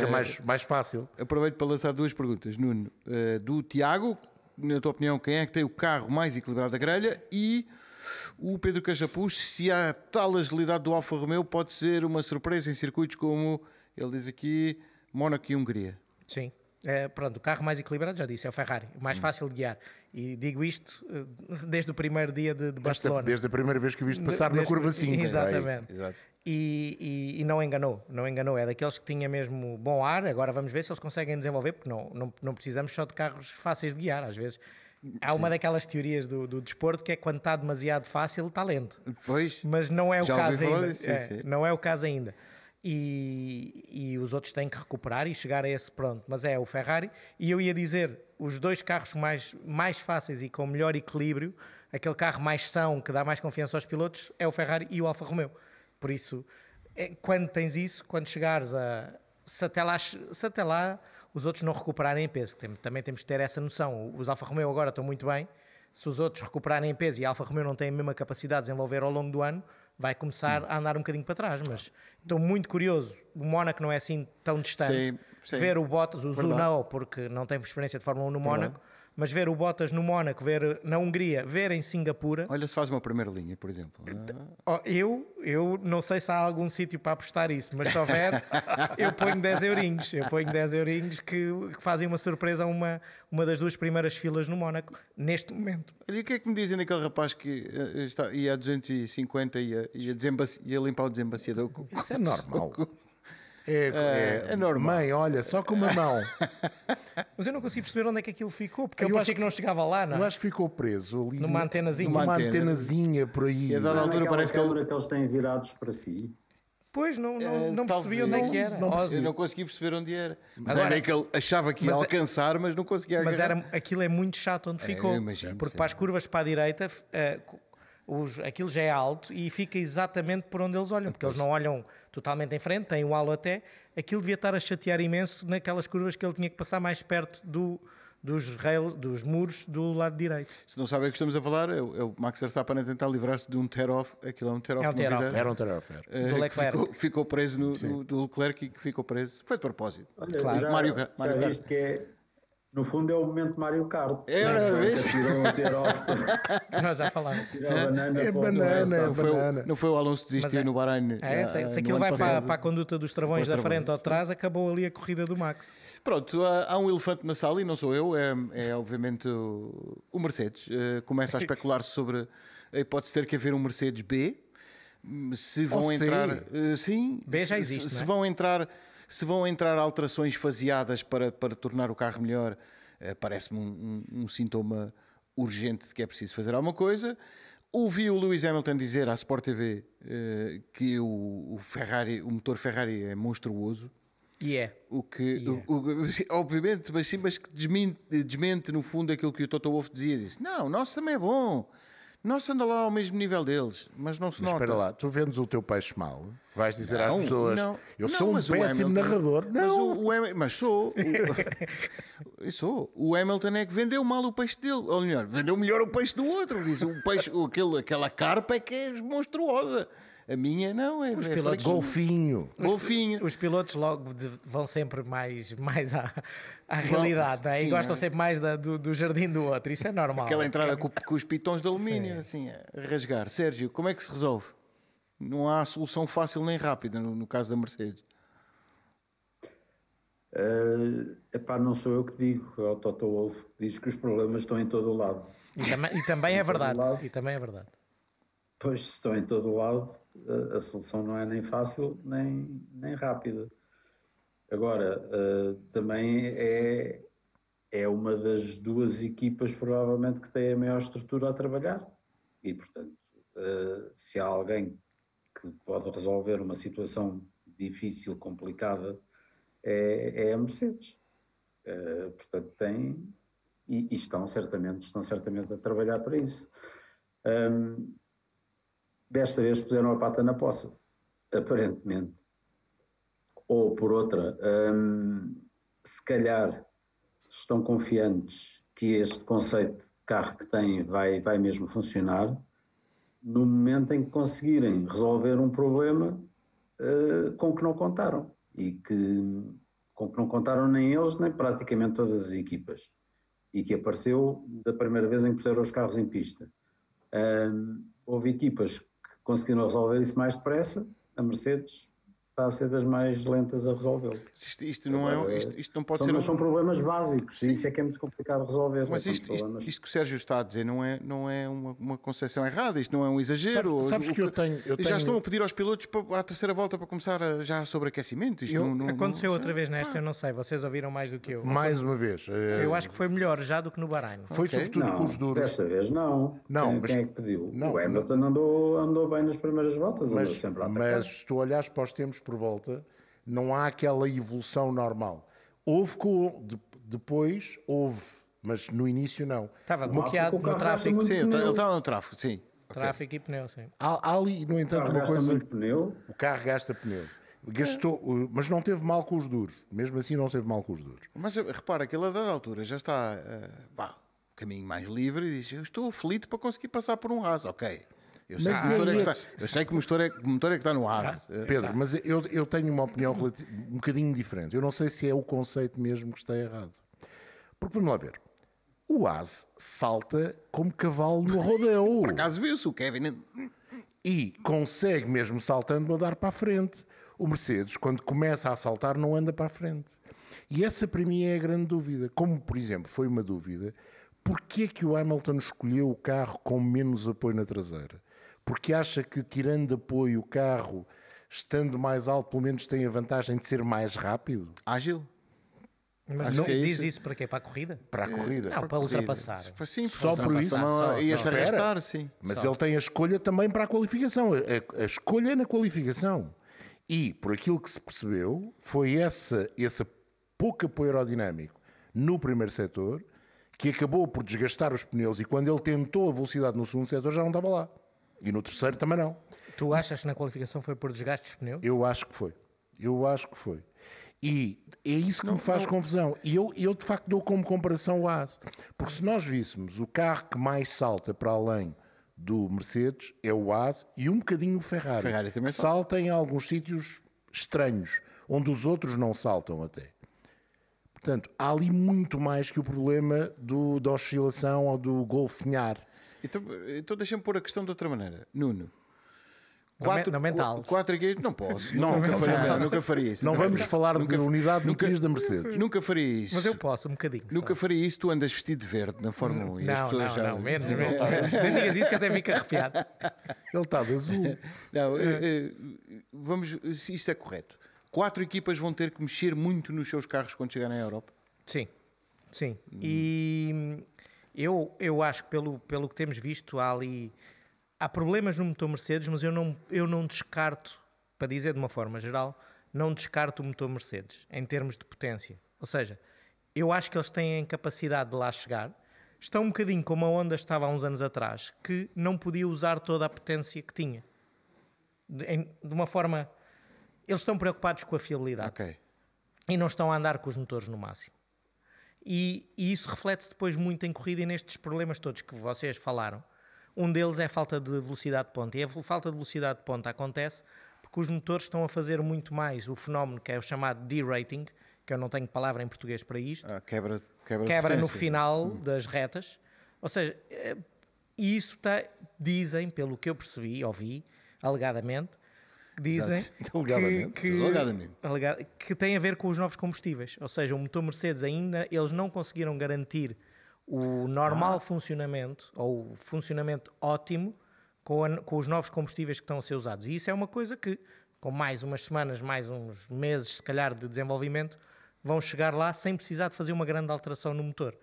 Speaker 5: Fica mais, mais fácil.
Speaker 2: Aproveito para lançar duas perguntas, Nuno. Eh, do Tiago, na tua opinião, quem é que tem o carro mais equilibrado da grelha? E o Pedro Cachapuz, se a tal agilidade do Alfa Romeo pode ser uma surpresa em circuitos como ele diz aqui, Mónaco e Hungria.
Speaker 4: Sim. É, pronto, o carro mais equilibrado, já disse, é o Ferrari, o
Speaker 5: Hum.
Speaker 4: mais fácil de guiar. E digo isto eh, desde o primeiro dia de, de
Speaker 5: Desde a,
Speaker 4: Barcelona.
Speaker 5: desde a primeira vez que o viste passar na
Speaker 4: Desde-
Speaker 5: curva 5.
Speaker 4: Exatamente.
Speaker 2: Exato.
Speaker 4: E, e- e não enganou, não enganou. É daqueles que tinha mesmo bom ar. Agora vamos ver se eles conseguem desenvolver, porque não, não, não precisamos só de carros fáceis de guiar. Às vezes há uma daquelas teorias do, do desporto que é quando está demasiado fácil, está lento.
Speaker 2: Depois,
Speaker 4: Mas não é o caso ainda.
Speaker 2: disso,
Speaker 4: É,
Speaker 2: sim.
Speaker 4: Não é o caso ainda. E, e os outros têm que recuperar e chegar a esse pronto. Mas é o Ferrari. E eu ia dizer, os dois carros mais, mais fáceis e com melhor equilíbrio, aquele carro mais são, que dá mais confiança aos pilotos, é o Ferrari e o Alfa Romeo. Por isso, é, quando tens isso, quando chegares a. Se até, lá, se até lá os outros não recuperarem em peso, também temos que ter essa noção. Os Alfa Romeo agora estão muito bem, se os outros recuperarem em peso e a Alfa Romeo não tem a mesma capacidade de desenvolver ao longo do ano, vai começar a andar um bocadinho para trás. Mas estou muito curioso. O Mónaco não é assim tão distante.
Speaker 2: Sim, sim.
Speaker 4: Ver o Bottas, o Zu
Speaker 2: Verdade.
Speaker 4: não, porque não tem experiência de Fórmula 1 no
Speaker 2: Verdade.
Speaker 4: Mas ver o Bottas no Mónaco, ver na Hungria, ver em Singapura.
Speaker 2: Olha, se faz uma primeira linha, por exemplo.
Speaker 4: Oh, eu, eu não sei se há algum sítio para apostar isso, mas se houver, eu ponho 10 eurinhos. Eu ponho 10 eurinhos que, que fazem uma surpresa a uma, uma das duas primeiras filas no Mónaco, neste momento.
Speaker 2: E o que é que me dizem daquele rapaz que eh, está, ia a 250 e ia, ia, ia limpar o desembaciador?
Speaker 5: Isso é normal.
Speaker 2: Com-
Speaker 5: É,
Speaker 2: É- é normal.
Speaker 5: Mãe, olha, só com uma mão.
Speaker 4: Mas eu não consigo perceber onde é que aquilo ficou, porque
Speaker 5: Eu
Speaker 4: eu
Speaker 5: acho
Speaker 4: parecia que não chegava lá, não
Speaker 5: Eu
Speaker 4: é?
Speaker 5: acho que ficou preso ali.
Speaker 4: Numa antenazinha.
Speaker 5: Numa
Speaker 2: Numa antena.
Speaker 5: antenazinha por aí.
Speaker 2: E a dada
Speaker 3: Não é
Speaker 2: altura parece que ele-
Speaker 3: que eles têm virados para si.
Speaker 4: Pois, não, não, não percebi onde é que era.
Speaker 2: Não,
Speaker 4: Ó,
Speaker 2: eu não consegui perceber onde era. Mas
Speaker 4: Agora-
Speaker 2: era que ele achava que ia
Speaker 4: Mas é-
Speaker 2: alcançar, mas não conseguia
Speaker 4: Mas
Speaker 2: agarrar.
Speaker 4: era, aquilo é muito chato onde ficou.
Speaker 2: eu imagino,
Speaker 4: porque
Speaker 2: sim.
Speaker 4: para as curvas para a direita, co- os, aquilo já é alto e fica exatamente por onde eles olham, porque eles não olham totalmente em frente, têm um halo até. Aquilo devia estar a chatear imenso naquelas curvas que ele tinha que passar mais perto do, dos, rail, dos muros do lado direito.
Speaker 2: Se não sabem o que estamos a falar, é o, é o Max Verstappen a tentar livrar-se de um tear-off. Aquilo é um tear-off.
Speaker 4: É um tear-off.
Speaker 2: visera,
Speaker 5: Era um tarefa.
Speaker 2: eh,
Speaker 4: Do Leclerc.
Speaker 2: Ficou, ficou preso no, do, do Leclerc e que ficou preso. Foi de propósito.
Speaker 3: Olha,
Speaker 4: Claro.
Speaker 3: já,
Speaker 2: Mario Mario
Speaker 3: já que é, no fundo é o momento Mario Kart.
Speaker 2: É,
Speaker 3: né?
Speaker 2: vês?
Speaker 3: O tear-off para
Speaker 4: Nós já falámos.
Speaker 3: a banana.
Speaker 5: É banana, é
Speaker 2: Não foi, o,
Speaker 5: banana.
Speaker 2: não foi o Alonso que desistiu
Speaker 4: é-
Speaker 2: no Bahrein.
Speaker 4: É,
Speaker 2: ah,
Speaker 4: se, se aquilo vai para, para a conduta dos travões da frente ou atrás, acabou ali a corrida do Max.
Speaker 2: Pronto, há, há um elefante na sala e não sou eu, é, é obviamente o, o Mercedes. Eh, começa a especular sobre a hipótese de ter que haver um Mercedes B. Se vão
Speaker 5: C.
Speaker 2: entrar. eh, sim,
Speaker 4: B já
Speaker 2: se-
Speaker 4: existe,
Speaker 2: se,
Speaker 4: não é?
Speaker 2: vão entrar Se vão entrar alterações faseadas para, para tornar o carro melhor, eh, parece-me um, um- um sintoma urgente de que é preciso fazer alguma coisa. Ouvi o Lewis Hamilton dizer à Sport TV eh, que o, o Ferrari, o motor Ferrari é monstruoso.
Speaker 4: E é.
Speaker 2: O que,
Speaker 4: Yeah.
Speaker 2: o- o- obviamente, mas sim, mas que desmente, desmente no fundo aquilo que o Toto Wolff dizia. Disse: Não, o nosso também é bom. O nosso anda lá ao mesmo nível deles, mas não se
Speaker 5: Mas
Speaker 2: nota.
Speaker 5: espera lá, tu vendes o teu peixe mal, vais dizer
Speaker 2: Não,
Speaker 5: às pessoas,
Speaker 2: não,
Speaker 5: eu
Speaker 2: não,
Speaker 5: sou um
Speaker 2: mas o
Speaker 5: péssimo
Speaker 2: Hamilton-
Speaker 5: narrador.
Speaker 2: Mas,
Speaker 5: Não,
Speaker 2: o, o Ham- mas sou. O, sou. O Hamilton é que vendeu mal o peixe dele. Ou melhor, vendeu melhor o peixe do outro. Disse: o peixe, o- aquele, aquela carpa é que é monstruosa. A minha não, é.
Speaker 4: Os
Speaker 2: é
Speaker 4: pilotos-
Speaker 5: golfinho.
Speaker 2: Golfinho.
Speaker 4: Os pilotos logo de- vão sempre mais, mais à, à realidade, não é? e
Speaker 2: sim,
Speaker 4: gostam
Speaker 2: é.
Speaker 4: sempre mais da- do, do jardim do outro. Isso é normal.
Speaker 2: Aquela entrada com, com os pitões de alumínio, assim, a rasgar. Sérgio, como é que se resolve? Não há solução fácil nem rápida no, no caso da Mercedes.
Speaker 3: Eh, epá, não sou eu que digo, é o Toto Wolff que diz que os problemas estão em todo o lado.
Speaker 4: E, também, e também é verdade.
Speaker 3: lado.
Speaker 4: E também é verdade.
Speaker 3: Pois, se estão em todo o lado, a, solução não é nem fácil nem, nem rápida. Agora, eh, também é, é uma das duas equipas, provavelmente, que tem a maior estrutura a trabalhar. E, portanto, eh, se há alguém que pode resolver uma situação difícil, complicada, é, é a Mercedes. Eh, portanto, tem. E, e estão certamente, estão certamente a trabalhar para isso. Desta vez puseram a pata na poça, aparentemente. Ou por outra, hum, se calhar estão confiantes que este conceito de carro que têm vai, vai mesmo funcionar no momento em que conseguirem resolver um problema eh, com que não contaram e que com que não contaram nem eles nem praticamente todas as equipas e que apareceu da primeira vez em que puseram os carros em pista. Hum, houve equipas conseguiram resolver isso mais depressa, a Mercedes está a ser das mais lentas a resolvê-lo.
Speaker 2: Isto, isto não, é, isto, isto não pode
Speaker 3: São,
Speaker 2: ser.
Speaker 3: mas
Speaker 2: um-
Speaker 3: são problemas básicos, e isso é que é muito complicado resolver.
Speaker 2: Mas
Speaker 3: são
Speaker 2: isto, isto, que o Sérgio está a dizer não é, não é uma, uma concepção errada, isto não é um exagero.
Speaker 5: Sabes, sabes
Speaker 2: O-
Speaker 5: que eu tenho. Eu
Speaker 2: já
Speaker 5: tenho-
Speaker 2: estão a pedir aos pilotos para, à terceira volta para começar a, já sobre aquecimento. Isto
Speaker 5: Eu-
Speaker 2: não, não-
Speaker 4: Aconteceu
Speaker 2: não-
Speaker 4: outra vez nesta, eu não sei. Vocês ouviram mais do que eu.
Speaker 5: Mais uma vez. eh,
Speaker 4: Eu acho que foi melhor já do que no Bahrein.
Speaker 5: Foi
Speaker 2: Ok.
Speaker 5: sobretudo
Speaker 3: não,
Speaker 5: com os duros.
Speaker 3: desta vez não.
Speaker 5: Não,
Speaker 3: quem,
Speaker 5: mas-
Speaker 3: quem é que pediu?
Speaker 5: não,
Speaker 3: o Hamilton andou, andou bem nas primeiras voltas,
Speaker 5: Mas,
Speaker 3: sempre a atacar.
Speaker 5: mas se tu olhares para os tempos por volta, não há aquela evolução normal. Houve com, de- depois, houve, mas no início não.
Speaker 4: Estava bloqueado no tráfego.
Speaker 2: Sim, ele
Speaker 3: pneu.
Speaker 2: estava no tráfego, sim.
Speaker 4: Tráfego e pneu, sim.
Speaker 5: Há, há ali, no
Speaker 3: O
Speaker 5: entanto,
Speaker 3: carro
Speaker 5: uma
Speaker 3: gasta
Speaker 5: coisa. O carro gasta pneu. Gastou, uh, mas não teve mal com os duros. Mesmo assim, não teve mal com os duros.
Speaker 2: Mas eh, repara que ele a dada altura já está eh, pá, o caminho mais livre e diz: Eu estou aflito para conseguir passar por um raso. Ok. Eu sei,
Speaker 5: Mas
Speaker 2: que, o motor
Speaker 5: é
Speaker 2: é que está, eu sei que o motor é, motor é que está no raso. Eh,
Speaker 5: Pedro, mas eu, eu tenho uma opinião um bocadinho diferente. Eu não sei se é o conceito mesmo que está errado. Porque vamos lá ver. O AS salta como cavalo no rodeo.
Speaker 2: Por acaso viu-se o Kevin.
Speaker 5: e consegue mesmo saltando andar para a frente. O Mercedes, quando começa a saltar, não anda para a frente. E essa para mim é a grande dúvida. Como, por exemplo, foi uma dúvida, porquê é que o Hamilton escolheu o carro com menos apoio na traseira? Porque acha que tirando apoio o carro, estando mais alto, pelo menos tem a vantagem de ser mais rápido
Speaker 2: Ágil.
Speaker 4: Mas
Speaker 2: Acho
Speaker 4: não
Speaker 2: é
Speaker 4: diz
Speaker 2: isso.
Speaker 4: isso para quê? Para a corrida?
Speaker 5: para a corrida?
Speaker 4: Não, para ultrapassar.
Speaker 2: Foi sim,
Speaker 5: Só
Speaker 2: para
Speaker 5: por
Speaker 2: ultrapassar.
Speaker 5: isso?
Speaker 2: Não,
Speaker 4: Só,
Speaker 2: Ia-se
Speaker 4: só.
Speaker 2: arrastar, sim.
Speaker 5: Mas
Speaker 4: Só.
Speaker 5: ele tem a escolha também para a qualificação. A, a- a escolha é na qualificação. E, por aquilo que se percebeu, foi essa, esse pouco apoio aerodinâmico no primeiro setor que acabou por desgastar os pneus e quando ele tentou a velocidade no segundo setor já não estava lá. E no terceiro também não.
Speaker 4: Tu achas que na qualificação foi por desgaste dos pneus?
Speaker 5: Eu acho que foi. Eu acho que foi. E é isso que me faz confusão. E eu, eu, de facto, dou como comparação o AS. Porque se nós víssemos o carro que mais salta para além do Mercedes é o AS e um bocadinho o Ferrari.
Speaker 2: Ferrari também
Speaker 5: que salta em alguns sítios estranhos, onde os outros não saltam até. Portanto, há ali muito mais que o problema do, da oscilação ou do golfinhar.
Speaker 2: Então, então deixa-me pôr a questão de outra maneira. Nuno.
Speaker 4: Me- na mental.
Speaker 2: qu- Quatro equipes, não posso. nunca, faria, nunca faria isso.
Speaker 5: Não
Speaker 2: Nunca-
Speaker 5: vamos falar
Speaker 2: nunca-
Speaker 5: de unidade
Speaker 2: nunca-
Speaker 5: da Mercedes.
Speaker 2: Nunca faria isso.
Speaker 4: Mas eu posso, um bocadinho. só.
Speaker 2: Nunca faria isso. Tu andas vestido de verde na Fórmula 1 e as
Speaker 4: Não,
Speaker 2: pessoas
Speaker 4: não,
Speaker 2: já.
Speaker 4: não, menos, menos, menos. Nem digas isso que até fica arrepiado.
Speaker 5: Ele está de azul.
Speaker 2: Não, eh, eh, vamos, se isto é correto. Quatro equipas vão ter que mexer muito nos seus carros quando chegarem à Europa.
Speaker 4: Sim, sim. E hum, eu, eu acho que pelo, pelo que temos visto, há ali. Há problemas no motor Mercedes, mas eu não, eu não descarto, para dizer de uma forma geral, não descarto o motor Mercedes em termos de potência. Ou seja, eu acho que eles têm capacidade de lá chegar. Estão um bocadinho como a Honda estava há uns anos atrás, que não podia usar toda a potência que tinha. De, em- de uma forma. Eles estão preocupados com a fiabilidade
Speaker 2: Ok.
Speaker 4: e não estão a andar com os motores no máximo. E, e isso reflete-se depois muito em corrida e nestes problemas todos que vocês falaram. Um deles é a falta de velocidade de ponta. E a falta de velocidade de ponta acontece porque os motores estão a fazer muito mais o fenómeno que é o chamado derating, que eu não tenho palavra em português para isto,
Speaker 2: Ah, quebra, quebra,
Speaker 4: quebra no final das retas. Ou seja, eh, isso está, dizem, pelo que eu percebi, ouvi, alegadamente, dizem
Speaker 2: Exato.
Speaker 5: Alegadamente.
Speaker 4: que,
Speaker 2: Alegadamente.
Speaker 4: alega- que tem a ver com os novos combustíveis. Ou seja, o motor Mercedes ainda, eles não conseguiram garantir o normal funcionamento, ou o funcionamento ótimo, com, a- com os novos combustíveis que estão a ser usados. E isso é uma coisa que, com mais umas semanas, mais uns meses, se calhar, de desenvolvimento, vão chegar lá sem precisar de fazer uma grande alteração no motor.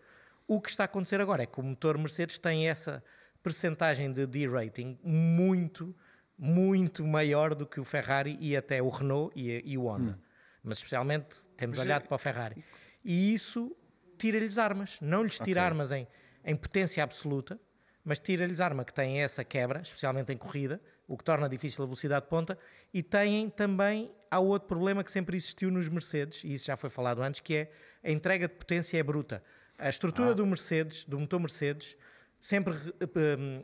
Speaker 4: O que está a acontecer agora é que o motor Mercedes tem essa percentagem de D-rating muito, muito maior do que o Ferrari e até o Renault e, e o Honda. Mas especialmente temos
Speaker 2: Mas é-
Speaker 4: olhado para o Ferrari. E isso tira-lhes armas. Não lhes tira
Speaker 2: Ok.
Speaker 4: armas em, em potência absoluta, mas tira-lhes arma que tem essa quebra, especialmente em corrida, o que torna difícil a velocidade de ponta, e têm também, há outro problema que sempre existiu nos Mercedes, e isso já foi falado antes, que é a entrega de potência é bruta. A estrutura do Mercedes, do motor Mercedes, sempre, re- hum,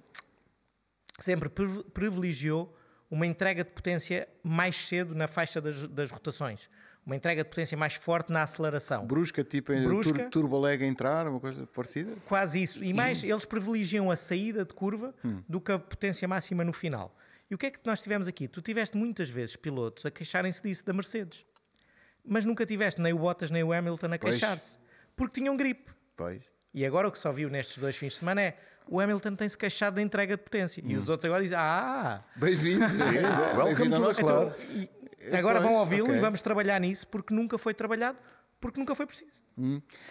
Speaker 4: sempre priv- privilegiou uma entrega de potência mais cedo na faixa das, das rotações. Uma entrega de potência mais forte na aceleração.
Speaker 2: Brusca, tipo em
Speaker 4: Brusca.
Speaker 2: tur turboleg a entrar, uma coisa parecida.
Speaker 4: Quase isso. E mais, eles privilegiam a saída de curva do que a potência máxima no final. E o que é que nós tivemos aqui? Tu tiveste muitas vezes pilotos a queixarem-se disso da Mercedes. Mas nunca tiveste nem o Bottas nem o Hamilton a queixar-se. Porque tinham gripe.
Speaker 2: Pois.
Speaker 4: E agora o que só viu nestes dois fins de semana é o Hamilton tem-se queixado da entrega de potência. E os outros agora dizem, ah,
Speaker 2: Bem-vindos.
Speaker 5: Welcome
Speaker 2: Bem-vindo ao
Speaker 5: to
Speaker 2: nosso
Speaker 5: the
Speaker 2: club.
Speaker 5: club.
Speaker 4: então, e agora vão ouvi-lo
Speaker 2: ok.
Speaker 4: e vamos trabalhar nisso porque nunca foi trabalhado, porque nunca foi preciso.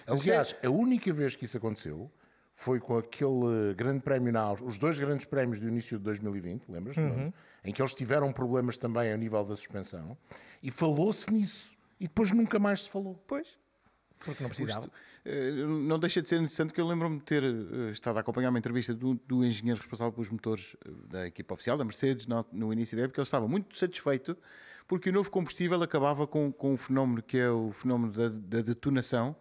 Speaker 5: Aliás, a única vez que isso aconteceu foi com aquele grande prémio na Áustria, os dois grandes prémios do início de 2020, lembras?
Speaker 4: Uhum.
Speaker 5: Em que eles tiveram problemas também a nível da suspensão e falou-se nisso. E depois nunca mais se falou.
Speaker 4: Pois. Porque não precisava.
Speaker 2: Eh, Não deixa de ser interessante que eu lembro-me de ter eh, estado a acompanhar uma entrevista do, do engenheiro responsável pelos motores eh, da equipa oficial, da Mercedes, no, início da época, ele estava muito satisfeito porque o novo combustível acabava com, com fenómeno que é o fenómeno da, da detonação.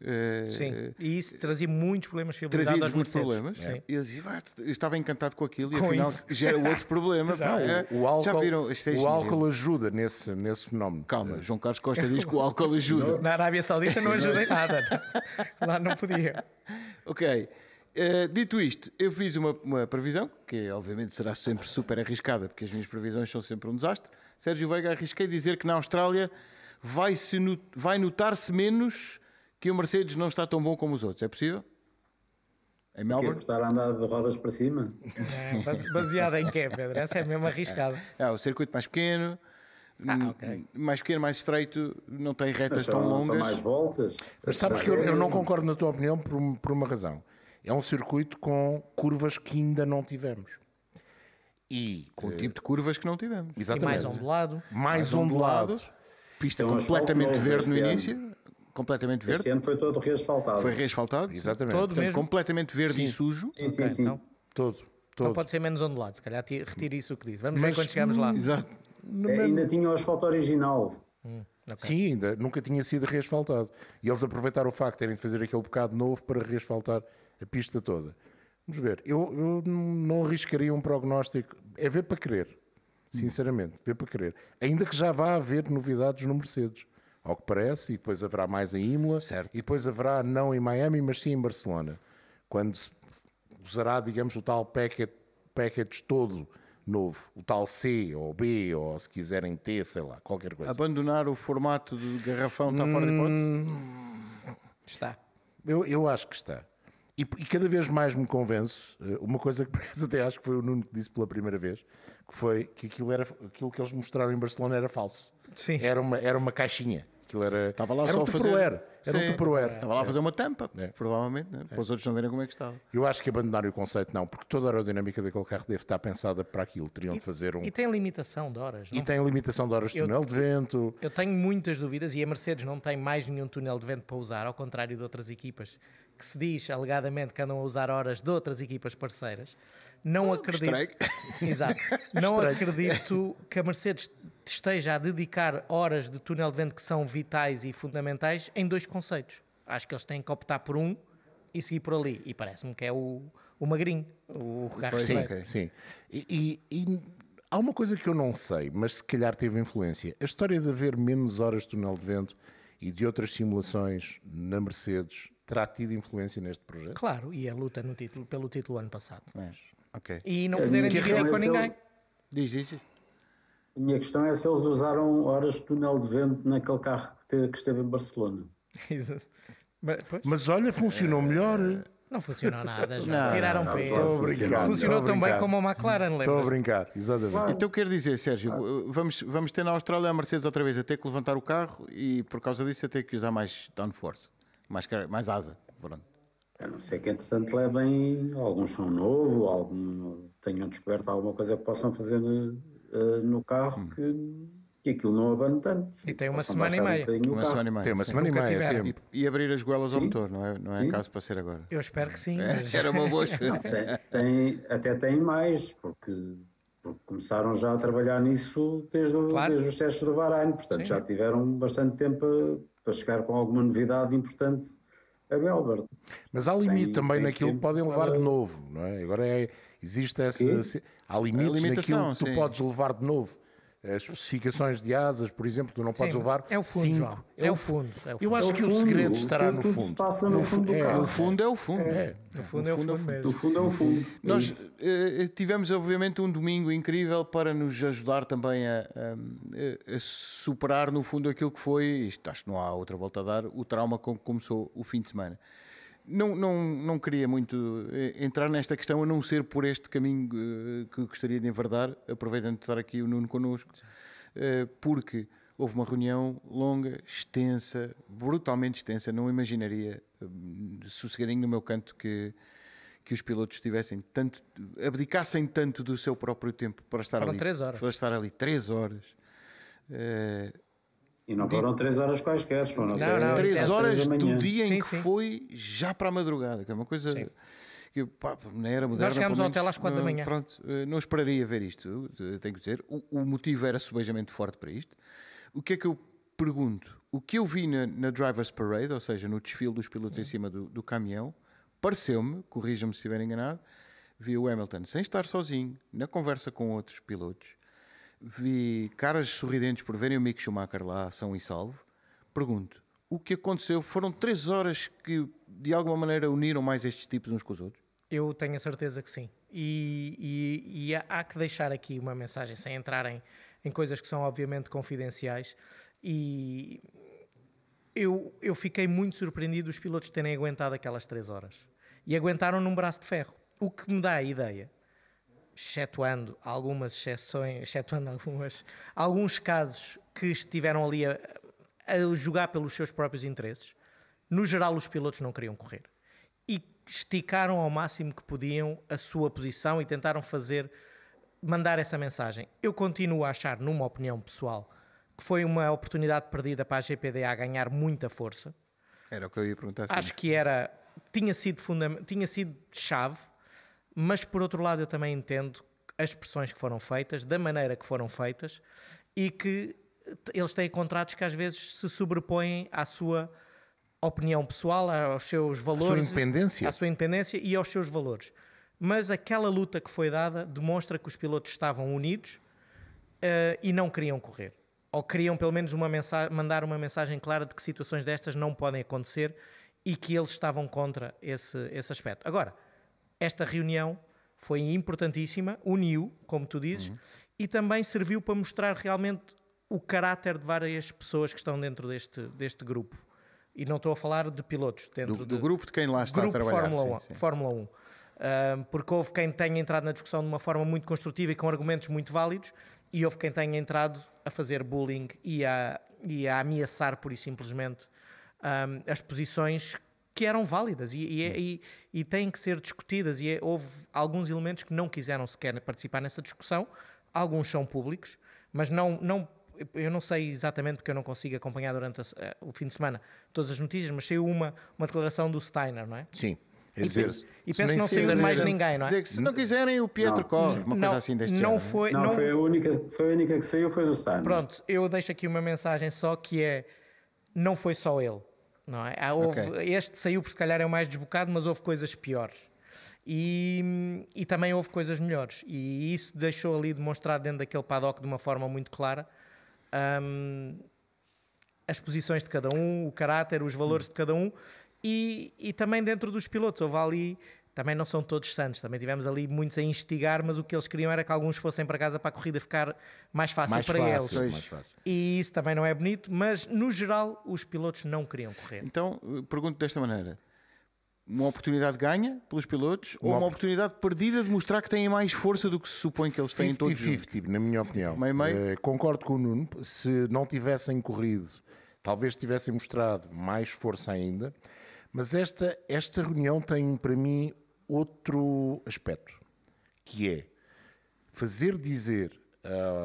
Speaker 2: Eh,
Speaker 4: Sim. E isso trazia muitos problemas de fiabilidade
Speaker 2: trazia
Speaker 4: aos
Speaker 2: muitos problemas.
Speaker 4: Sim.
Speaker 2: E eu, dizia, "Vá, eu estava encantado com aquilo e
Speaker 4: Com
Speaker 2: afinal
Speaker 4: isso.
Speaker 2: gera outro problema.
Speaker 4: Exato.
Speaker 2: pá, é.
Speaker 5: O álcool,
Speaker 2: Já viram? É
Speaker 5: o álcool ajuda nesse, nesse fenómeno.
Speaker 2: Calma, João Carlos Costa diz que o álcool ajuda.
Speaker 4: Na Arábia Saudita não ajuda em nada. Lá não podia.
Speaker 2: Ok. Eh, dito isto, eu fiz uma, uma previsão, que obviamente será sempre super arriscada, porque as minhas previsões são sempre um desastre. Sérgio Veiga arrisquei dizer que na Austrália vai, -se no- vai notar-se menos que o Mercedes não está tão bom como os outros. É possível? Em
Speaker 3: Quer
Speaker 2: Melbourne?
Speaker 3: estar a andar de rodas para cima?
Speaker 4: É, base- baseada em quê, Pedro? Essa é mesmo arriscada.
Speaker 2: Ah, o circuito mais pequeno,
Speaker 4: Ah,
Speaker 2: hum,
Speaker 4: ok.
Speaker 2: mais pequeno, mais estreito, não tem retas
Speaker 3: Mas
Speaker 2: tão
Speaker 3: são,
Speaker 2: longas.
Speaker 3: são mais voltas.
Speaker 5: Mas sabes que eu, eu não concordo na tua opinião por, por uma razão. É um circuito com curvas que ainda não tivemos. E,
Speaker 2: Com o tipo de curvas que não tivemos.
Speaker 4: E
Speaker 5: exatamente,
Speaker 4: mais ondulado.
Speaker 5: mais
Speaker 2: mais ondulado.
Speaker 5: ondulado.
Speaker 2: Pista
Speaker 3: asfalto
Speaker 2: completamente verde no início. Completamente
Speaker 3: Este
Speaker 2: verde.
Speaker 3: ano foi todo reasfaltado.
Speaker 2: Foi reasfaltado.
Speaker 5: Exatamente.
Speaker 4: Todo
Speaker 2: Portanto,
Speaker 4: mesmo.
Speaker 2: completamente verde e sujo.
Speaker 3: Sim, sim,
Speaker 4: Ok,
Speaker 3: sim.
Speaker 4: então,
Speaker 5: Todo.
Speaker 4: então
Speaker 5: todo.
Speaker 4: pode ser menos ondulado. Se calhar ti- retire isso o que disse. Vamos
Speaker 5: Mas,
Speaker 4: ver quando chegarmos lá.
Speaker 2: Exato.
Speaker 3: É, ainda tinha o asfalto original.
Speaker 4: Hum, ok.
Speaker 5: Sim, ainda nunca tinha sido reasfaltado. E eles aproveitaram o facto de terem de fazer aquele bocado novo para reasfaltar a pista toda. Vamos ver. Eu, eu não arriscaria um prognóstico. É ver para querer. Sinceramente, ver para querer. Ainda que já vá haver novidades no Mercedes. Ao que parece, e depois haverá mais em Imola.
Speaker 2: Certo.
Speaker 5: E depois haverá, não em Miami, mas sim em Barcelona. Quando se usará, digamos, o tal packet, package todo novo. O tal C ou B, ou se quiserem T, sei lá, qualquer coisa.
Speaker 2: Abandonar o formato do garrafão está fora de hipótese?
Speaker 5: Hum,
Speaker 4: Está.
Speaker 5: Eu, eu acho que está. E, e cada vez mais me convenço, eh, uma coisa que acaso até acho que foi o Nuno que disse pela primeira vez, que foi que aquilo, era, aquilo que eles mostraram em Barcelona era falso.
Speaker 4: Sim.
Speaker 5: Era uma, era uma caixinha. Aquilo era,
Speaker 2: Estava lá
Speaker 5: era
Speaker 2: só
Speaker 5: um
Speaker 2: a fazer-
Speaker 5: Tupperware. Era
Speaker 2: Sim.
Speaker 5: um Tupperware.
Speaker 2: Estava lá a fazer uma tampa,
Speaker 5: É.
Speaker 2: provavelmente, né? para os outros não verem como é que estava.
Speaker 5: Eu acho que abandonar o conceito não, porque toda a aerodinâmica daquele carro deve estar pensada para aquilo. Teriam de fazer um...
Speaker 4: E tem limitação de horas.
Speaker 5: E
Speaker 4: não?
Speaker 5: tem limitação de horas de
Speaker 4: Eu-
Speaker 5: túnel de vento.
Speaker 4: Eu tenho muitas dúvidas e a Mercedes não tem mais nenhum túnel de vento para usar, ao contrário de outras equipas que se diz alegadamente que andam a usar horas de outras equipas parceiras. Não acredito.
Speaker 2: estranho.
Speaker 4: Exato. Não
Speaker 5: Estranho.
Speaker 4: acredito que a Mercedes esteja a dedicar horas de túnel de vento que são vitais e fundamentais em dois conceitos. Acho que eles têm que optar por um e seguir por ali. E parece-me que é o, o magrinho, o carro
Speaker 5: Sim,
Speaker 4: estreito.
Speaker 2: ok.
Speaker 5: sim. E, e- e há uma coisa que eu não sei, mas se calhar teve influência. A história de haver menos horas de túnel de vento e de outras simulações na Mercedes terá tido influência neste projeto?
Speaker 4: Claro, e a luta no título, pelo título ano passado.
Speaker 2: Mas, ok.
Speaker 4: E não
Speaker 3: A
Speaker 4: poderem dividir com ninguém.
Speaker 2: Diz, diz.
Speaker 3: A minha questão é se eles usaram horas de túnel de vento naquele carro que, te- que esteve em Barcelona.
Speaker 4: Mas, pois,
Speaker 5: Mas olha, funcionou melhor.
Speaker 4: não funcionou nada,
Speaker 2: Não,
Speaker 4: já tiraram
Speaker 3: não,
Speaker 4: peso.
Speaker 3: estou a
Speaker 5: Estou a brincar.
Speaker 4: Funcionou tão bem como a McLaren,
Speaker 5: Estou a brincar, exatamente.
Speaker 2: Então quero dizer, Sérgio, vamos, vamos ter na Austrália a Mercedes outra vez a ter que levantar o carro e por causa disso a ter que usar mais downforce, mais, mais asa. Pronto.
Speaker 3: A não ser que, entretanto, levem algum som novo, algum, tenham descoberto alguma coisa que possam fazer eh, no carro
Speaker 2: Hum.
Speaker 3: que, que aquilo não abane tanto.
Speaker 4: E tem uma semana e
Speaker 3: um
Speaker 2: Uma semana e meia.
Speaker 5: Tem uma semana e meia,
Speaker 4: tiveram.
Speaker 5: tempo.
Speaker 2: E abrir as goelas ao
Speaker 3: Sim.
Speaker 2: motor, não é, não é
Speaker 3: Sim.
Speaker 2: caso para ser agora.
Speaker 4: Eu espero que sim.
Speaker 2: É,
Speaker 4: mas-
Speaker 2: Era uma boa
Speaker 3: Não, tem, tem- até tem mais, porque, porque começaram já a trabalhar nisso desde, o-
Speaker 4: Claro.
Speaker 3: desde os testes do Bahrein, portanto
Speaker 4: Sim.
Speaker 3: já tiveram bastante tempo a- para chegar com alguma novidade importante a Melbourne.
Speaker 5: Mas há limite
Speaker 3: Tem-
Speaker 5: também
Speaker 3: tem
Speaker 5: naquilo que podem levar
Speaker 3: para-
Speaker 5: de novo, não é? Agora é, existe essa. Se- Há limites
Speaker 2: limitação,
Speaker 5: naquilo que tu
Speaker 2: sim.
Speaker 5: podes levar de novo. As especificações de asas, por exemplo, tu não podes
Speaker 4: Sim,
Speaker 5: levar.
Speaker 4: é o fundo,
Speaker 5: cinco.
Speaker 4: João. É o fundo. É o
Speaker 5: Eu
Speaker 4: fundo.
Speaker 5: acho
Speaker 3: É o
Speaker 5: que o
Speaker 3: fundo,
Speaker 5: segredo
Speaker 3: o
Speaker 5: estará no fundo.
Speaker 3: se passa no fundo do
Speaker 5: é,
Speaker 3: carro.
Speaker 2: O fundo é o fundo.
Speaker 5: É.
Speaker 4: No fundo é o fundo
Speaker 3: fundo é o fundo. É
Speaker 2: Nós eh, tivemos, obviamente, um domingo incrível para nos ajudar também a, a- a superar, no fundo, aquilo que foi, isto acho que não há outra volta a dar, o trauma com que começou o fim de semana. Não, não, não queria muito eh, entrar nesta questão, a não ser por este caminho eh, que gostaria de enverdar, aproveitando de estar aqui o Nuno connosco, eh, porque houve uma reunião longa, extensa, brutalmente extensa, não imaginaria, sossegadinho no meu canto, que, que os pilotos tivessem tanto, abdicassem tanto do seu próprio tempo para estar
Speaker 4: Foram
Speaker 2: ali.
Speaker 4: três horas.
Speaker 2: Para estar ali três horas.
Speaker 3: E não foram três horas quaisquer, foram
Speaker 4: Não, não,
Speaker 2: Três horas
Speaker 3: da
Speaker 2: do dia em
Speaker 4: Sim,
Speaker 2: que
Speaker 4: sim.
Speaker 2: foi já para a madrugada, que é uma coisa
Speaker 4: Sim.
Speaker 2: que pá, na era moderna.
Speaker 4: chegámos
Speaker 2: pelo
Speaker 4: ao hotel às quatro da
Speaker 2: não-
Speaker 4: manhã.
Speaker 2: Pronto, eh, não esperaria ver isto, eh, tenho que dizer. O, o motivo era subejamente forte para isto. O que é que eu pergunto? O que eu vi na, na Drivers Parade, ou seja, no desfile dos pilotos em cima do, do caminhão, pareceu-me, corrija-me se estiver enganado, vi o Hamilton sem estar sozinho, na conversa com outros pilotos, vi caras sorridentes por verem o Mick Schumacher lá, são e salvo. Pergunto, o que aconteceu? Foram três horas que de alguma maneira uniram mais estes tipos uns com os outros?
Speaker 4: Eu tenho a certeza que sim. E, e- e há- que deixar aqui uma mensagem, sem entrar em, em coisas que são obviamente confidenciais. E eu, eu fiquei muito surpreendido os pilotos terem aguentado aquelas três horas. E aguentaram num braço de ferro. O que me dá a ideia, excetuando algumas exceções, excetuando algumas, alguns casos que estiveram ali a, a jogar pelos seus próprios interesses, no geral os pilotos não queriam correr e esticaram ao máximo que podiam a sua posição e tentaram fazer mandar essa mensagem. Eu continuo a achar, numa opinião pessoal, que foi uma oportunidade perdida para a GPDA ganhar muita força.
Speaker 2: Era o que eu ia perguntar. sim.
Speaker 4: Acho que era tinha sido fundam- tinha sido chave, mas por outro lado eu também entendo as pressões que foram feitas, da maneira que foram feitas e que eles têm contratos que às vezes se sobrepõem à sua opinião pessoal, aos seus valores,
Speaker 5: independência.
Speaker 4: à sua independência e aos seus valores. Mas aquela luta que foi dada demonstra que os pilotos estavam unidos eh, e não queriam correr. Ou queriam pelo menos uma mandar uma mensagem clara de que situações destas não podem acontecer e que eles estavam contra esse, esse aspecto. Agora, esta reunião foi importantíssima, uniu, como tu dizes, e também serviu para mostrar realmente o caráter de várias pessoas que estão dentro deste, deste grupo. E não estou a falar de pilotos, dentro
Speaker 2: do,
Speaker 4: de,
Speaker 2: do grupo de quem lá está
Speaker 4: grupo
Speaker 2: a trabalhar.
Speaker 4: Fórmula 1.
Speaker 2: sim, sim.
Speaker 4: Fórmula 1. Ahm, porque houve quem tenha entrado na discussão de uma forma muito construtiva e com argumentos muito válidos, e houve quem tenha entrado a fazer bullying e a, e a ameaçar, pura e simplesmente, ahm, as posições que eram válidas e, e, e- e têm que ser discutidas. E é- houve alguns elementos que não quiseram sequer participar nessa discussão, alguns são públicos, mas não. não eu não sei exatamente porque eu não consigo acompanhar durante a eh, o fim de semana todas as notícias, mas saiu uma, uma declaração do Steiner, não é?
Speaker 5: Sim. É
Speaker 4: E
Speaker 5: dizer,
Speaker 4: e
Speaker 5: se
Speaker 4: penso que não saiu mais
Speaker 5: dizer-
Speaker 4: ninguém, não é?
Speaker 2: Dizer que se não quiserem, o Pietro
Speaker 3: Não.
Speaker 2: corre, uma
Speaker 4: não,
Speaker 2: coisa assim deste
Speaker 4: não
Speaker 2: género.
Speaker 4: foi,
Speaker 3: Não,
Speaker 4: não,
Speaker 3: foi, a única, foi a única que saiu, foi do Steiner.
Speaker 4: Pronto, eu deixo aqui uma mensagem só que é não foi só ele, não é? Há- houve-
Speaker 2: Ok.
Speaker 4: Este saiu porque se calhar é o mais desbocado, mas houve coisas piores. E, e também houve coisas melhores. E isso deixou ali demonstrado dentro daquele paddock de uma forma muito clara hum, as posições de cada um, o caráter, os valores de cada um e, e também dentro dos pilotos. Houve ali, também não são todos santos, também tivemos ali muitos a instigar, mas o que eles queriam era que alguns fossem para casa para a corrida ficar mais fácil
Speaker 5: mais
Speaker 4: para
Speaker 5: fácil,
Speaker 4: eles.
Speaker 5: mais fácil.
Speaker 4: E isso também não é bonito, mas no geral os pilotos não queriam correr.
Speaker 2: Então, eh, pergunto desta maneira. Uma oportunidade ganha pelos pilotos ou
Speaker 5: Uma
Speaker 2: uma
Speaker 5: op-
Speaker 2: oportunidade perdida de mostrar que têm mais força do que se supõe que eles têm todos juntos?
Speaker 5: 50-50, na minha opinião.
Speaker 2: Meio, meio?
Speaker 5: Eh, concordo com o Nuno. Se não tivessem corrido, talvez tivessem mostrado mais força ainda. Mas esta, esta reunião tem para mim outro aspecto, que é fazer dizer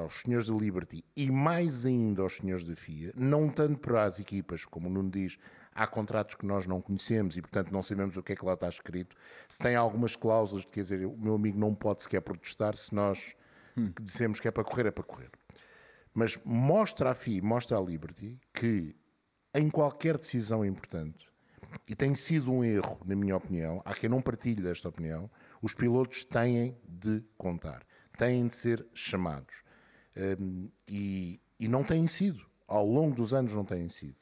Speaker 5: aos senhores da Liberty e mais ainda aos senhores da FIA, não tanto para as equipas, como o Nuno diz, há contratos que nós não conhecemos e, portanto, não sabemos o que é que lá está escrito. Se tem algumas cláusulas, quer dizer, o meu amigo não pode sequer protestar se nós que dizemos que é para correr, é para correr. Mas mostra à FIA, mostra à Liberty que em qualquer decisão importante, e tem sido um erro, na minha opinião, há quem não partilhe desta opinião, os pilotos têm de contar, têm de ser chamados. Hum, e, e não têm sido, ao longo dos anos não têm sido.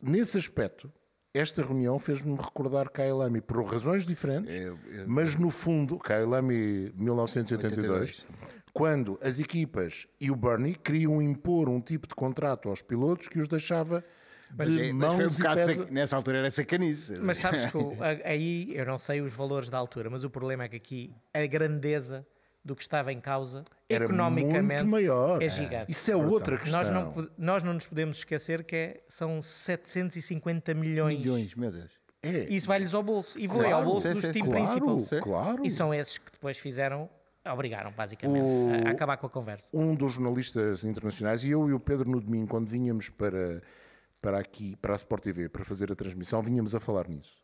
Speaker 5: Nesse aspecto, esta reunião fez-me recordar Kailami por razões diferentes,
Speaker 2: Eu- eu-
Speaker 5: mas no fundo, Kailami 1982,
Speaker 2: 82.
Speaker 5: quando as equipas e o Bernie queriam impor um tipo de contrato aos pilotos que os deixava de
Speaker 2: É, mas foi um
Speaker 5: e pés...
Speaker 2: Nessa altura era sacanice.
Speaker 4: Mas sabes que o- aí eu não sei os valores da altura, mas o problema é que aqui a grandeza do que estava em causa
Speaker 5: Era
Speaker 4: economicamente
Speaker 5: muito maior.
Speaker 4: é gigante.
Speaker 5: Isso é outra questão.
Speaker 4: Nós não, nós não nos podemos esquecer que é- são 750 milhões.
Speaker 2: Milhões, meu Deus.
Speaker 5: É,
Speaker 4: Isso vai-lhes ao bolso. E
Speaker 2: Claro,
Speaker 4: ao bolso
Speaker 2: sim,
Speaker 4: do
Speaker 2: sim,
Speaker 4: Steam
Speaker 5: claro,
Speaker 4: Principal.
Speaker 2: Sim.
Speaker 5: claro.
Speaker 4: E são esses que depois fizeram Obrigaram, basicamente,
Speaker 5: O-
Speaker 4: a acabar com a conversa.
Speaker 5: um dos jornalistas internacionais, e eu e o Pedro no domingo, quando vinhamos para, para aqui, para a Sport TV, para fazer a transmissão, vinhamos a falar nisso.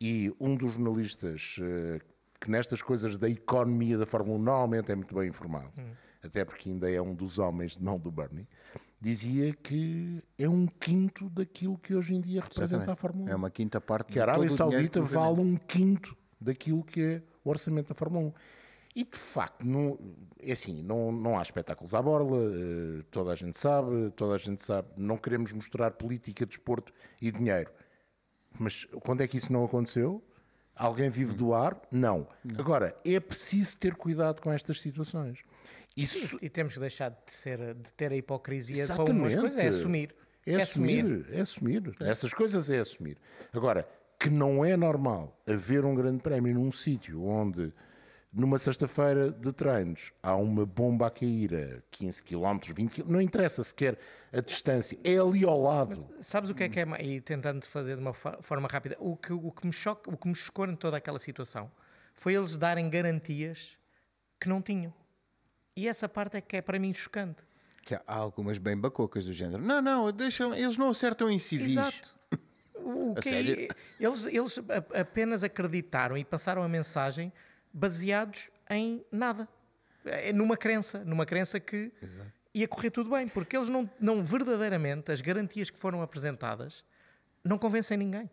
Speaker 5: E um dos jornalistas eh, que nestas coisas da economia da Fórmula 1 normalmente é muito bem informado, até porque ainda é um dos homens de mão do Bernie, dizia que é um quinto daquilo que hoje em dia representa
Speaker 2: Exatamente.
Speaker 5: a Fórmula 1.
Speaker 2: É uma quinta parte
Speaker 5: que a Arábia Saudita vale um quinto daquilo que é o orçamento da Fórmula 1. E de facto, não, é assim, não, não há espetáculos à borla, eh, toda a gente sabe, toda a gente sabe, não queremos mostrar política, desporto e dinheiro. Mas quando é que isso não aconteceu? Alguém vive do ar? Não. Agora, é preciso ter cuidado com estas situações. Isso
Speaker 4: E temos que deixar de, ser, de ter a hipocrisia para
Speaker 5: Exatamente.
Speaker 4: umas coisas, é assumir.
Speaker 5: É, assumir, é assumir. Essas coisas é assumir. Agora, que não é normal haver um grande prémio num sítio onde, numa sexta-feira de treinos, há uma bomba a cair a 15 km, 20 km, não interessa sequer a distância, é ali ao lado.
Speaker 4: Sabes o que é que é, e tentando fazer de uma forma rápida, o que, o, que me choca, o que me chocou em toda aquela situação foi eles darem garantias que não tinham. E essa parte é que é para mim chocante.
Speaker 2: Que há algumas bem bacocas do género. Não, não, deixa, eles não acertam em civis.
Speaker 4: Exato. O
Speaker 2: A
Speaker 4: que
Speaker 2: sério?
Speaker 4: eles, eles apenas acreditaram e passaram a mensagem baseados em nada. É Numa crença, numa crença que ia correr tudo bem, porque eles não, não verdadeiramente, as garantias que foram apresentadas, não convencem ninguém.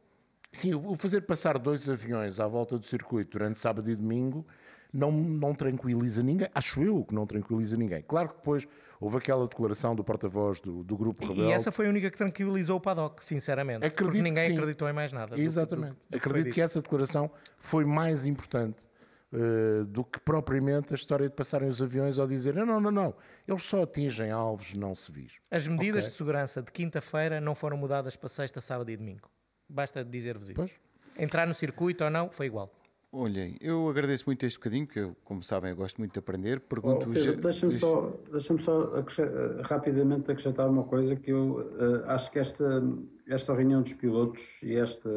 Speaker 5: Sim, o fazer passar dois aviões à volta do circuito durante sábado e domingo não, não tranquiliza ninguém. Acho eu que não tranquiliza ninguém. Claro que depois houve aquela declaração do porta-voz do, do grupo Rebelde.
Speaker 4: E essa foi a única que tranquilizou o paddock, sinceramente. porque
Speaker 5: Acredito
Speaker 4: ninguém
Speaker 5: que sim.
Speaker 4: acreditou em mais nada. do- do-
Speaker 5: Exatamente.
Speaker 4: do que foi
Speaker 5: Acredito
Speaker 4: dito.
Speaker 5: que essa declaração foi mais importante eh, do que propriamente a história de passarem os aviões ou dizer não, não, não, não, eles só atingem alvos não civis.
Speaker 4: As medidas
Speaker 5: Ok.
Speaker 4: de segurança de quinta-feira não foram mudadas para sexta, sábado e domingo. Basta dizer-vos isso.
Speaker 5: Pois.
Speaker 4: Entrar no circuito ou não, foi igual.
Speaker 2: Olhem, eu agradeço muito este bocadinho, porque eu, como sabem, eu gosto muito de aprender.
Speaker 3: Oh,
Speaker 2: Pergunto
Speaker 3: Pedro, Deixa-me só, deixa só eh, rapidamente acrescentar uma coisa que eu eh, acho que esta, esta reunião dos pilotos e esta,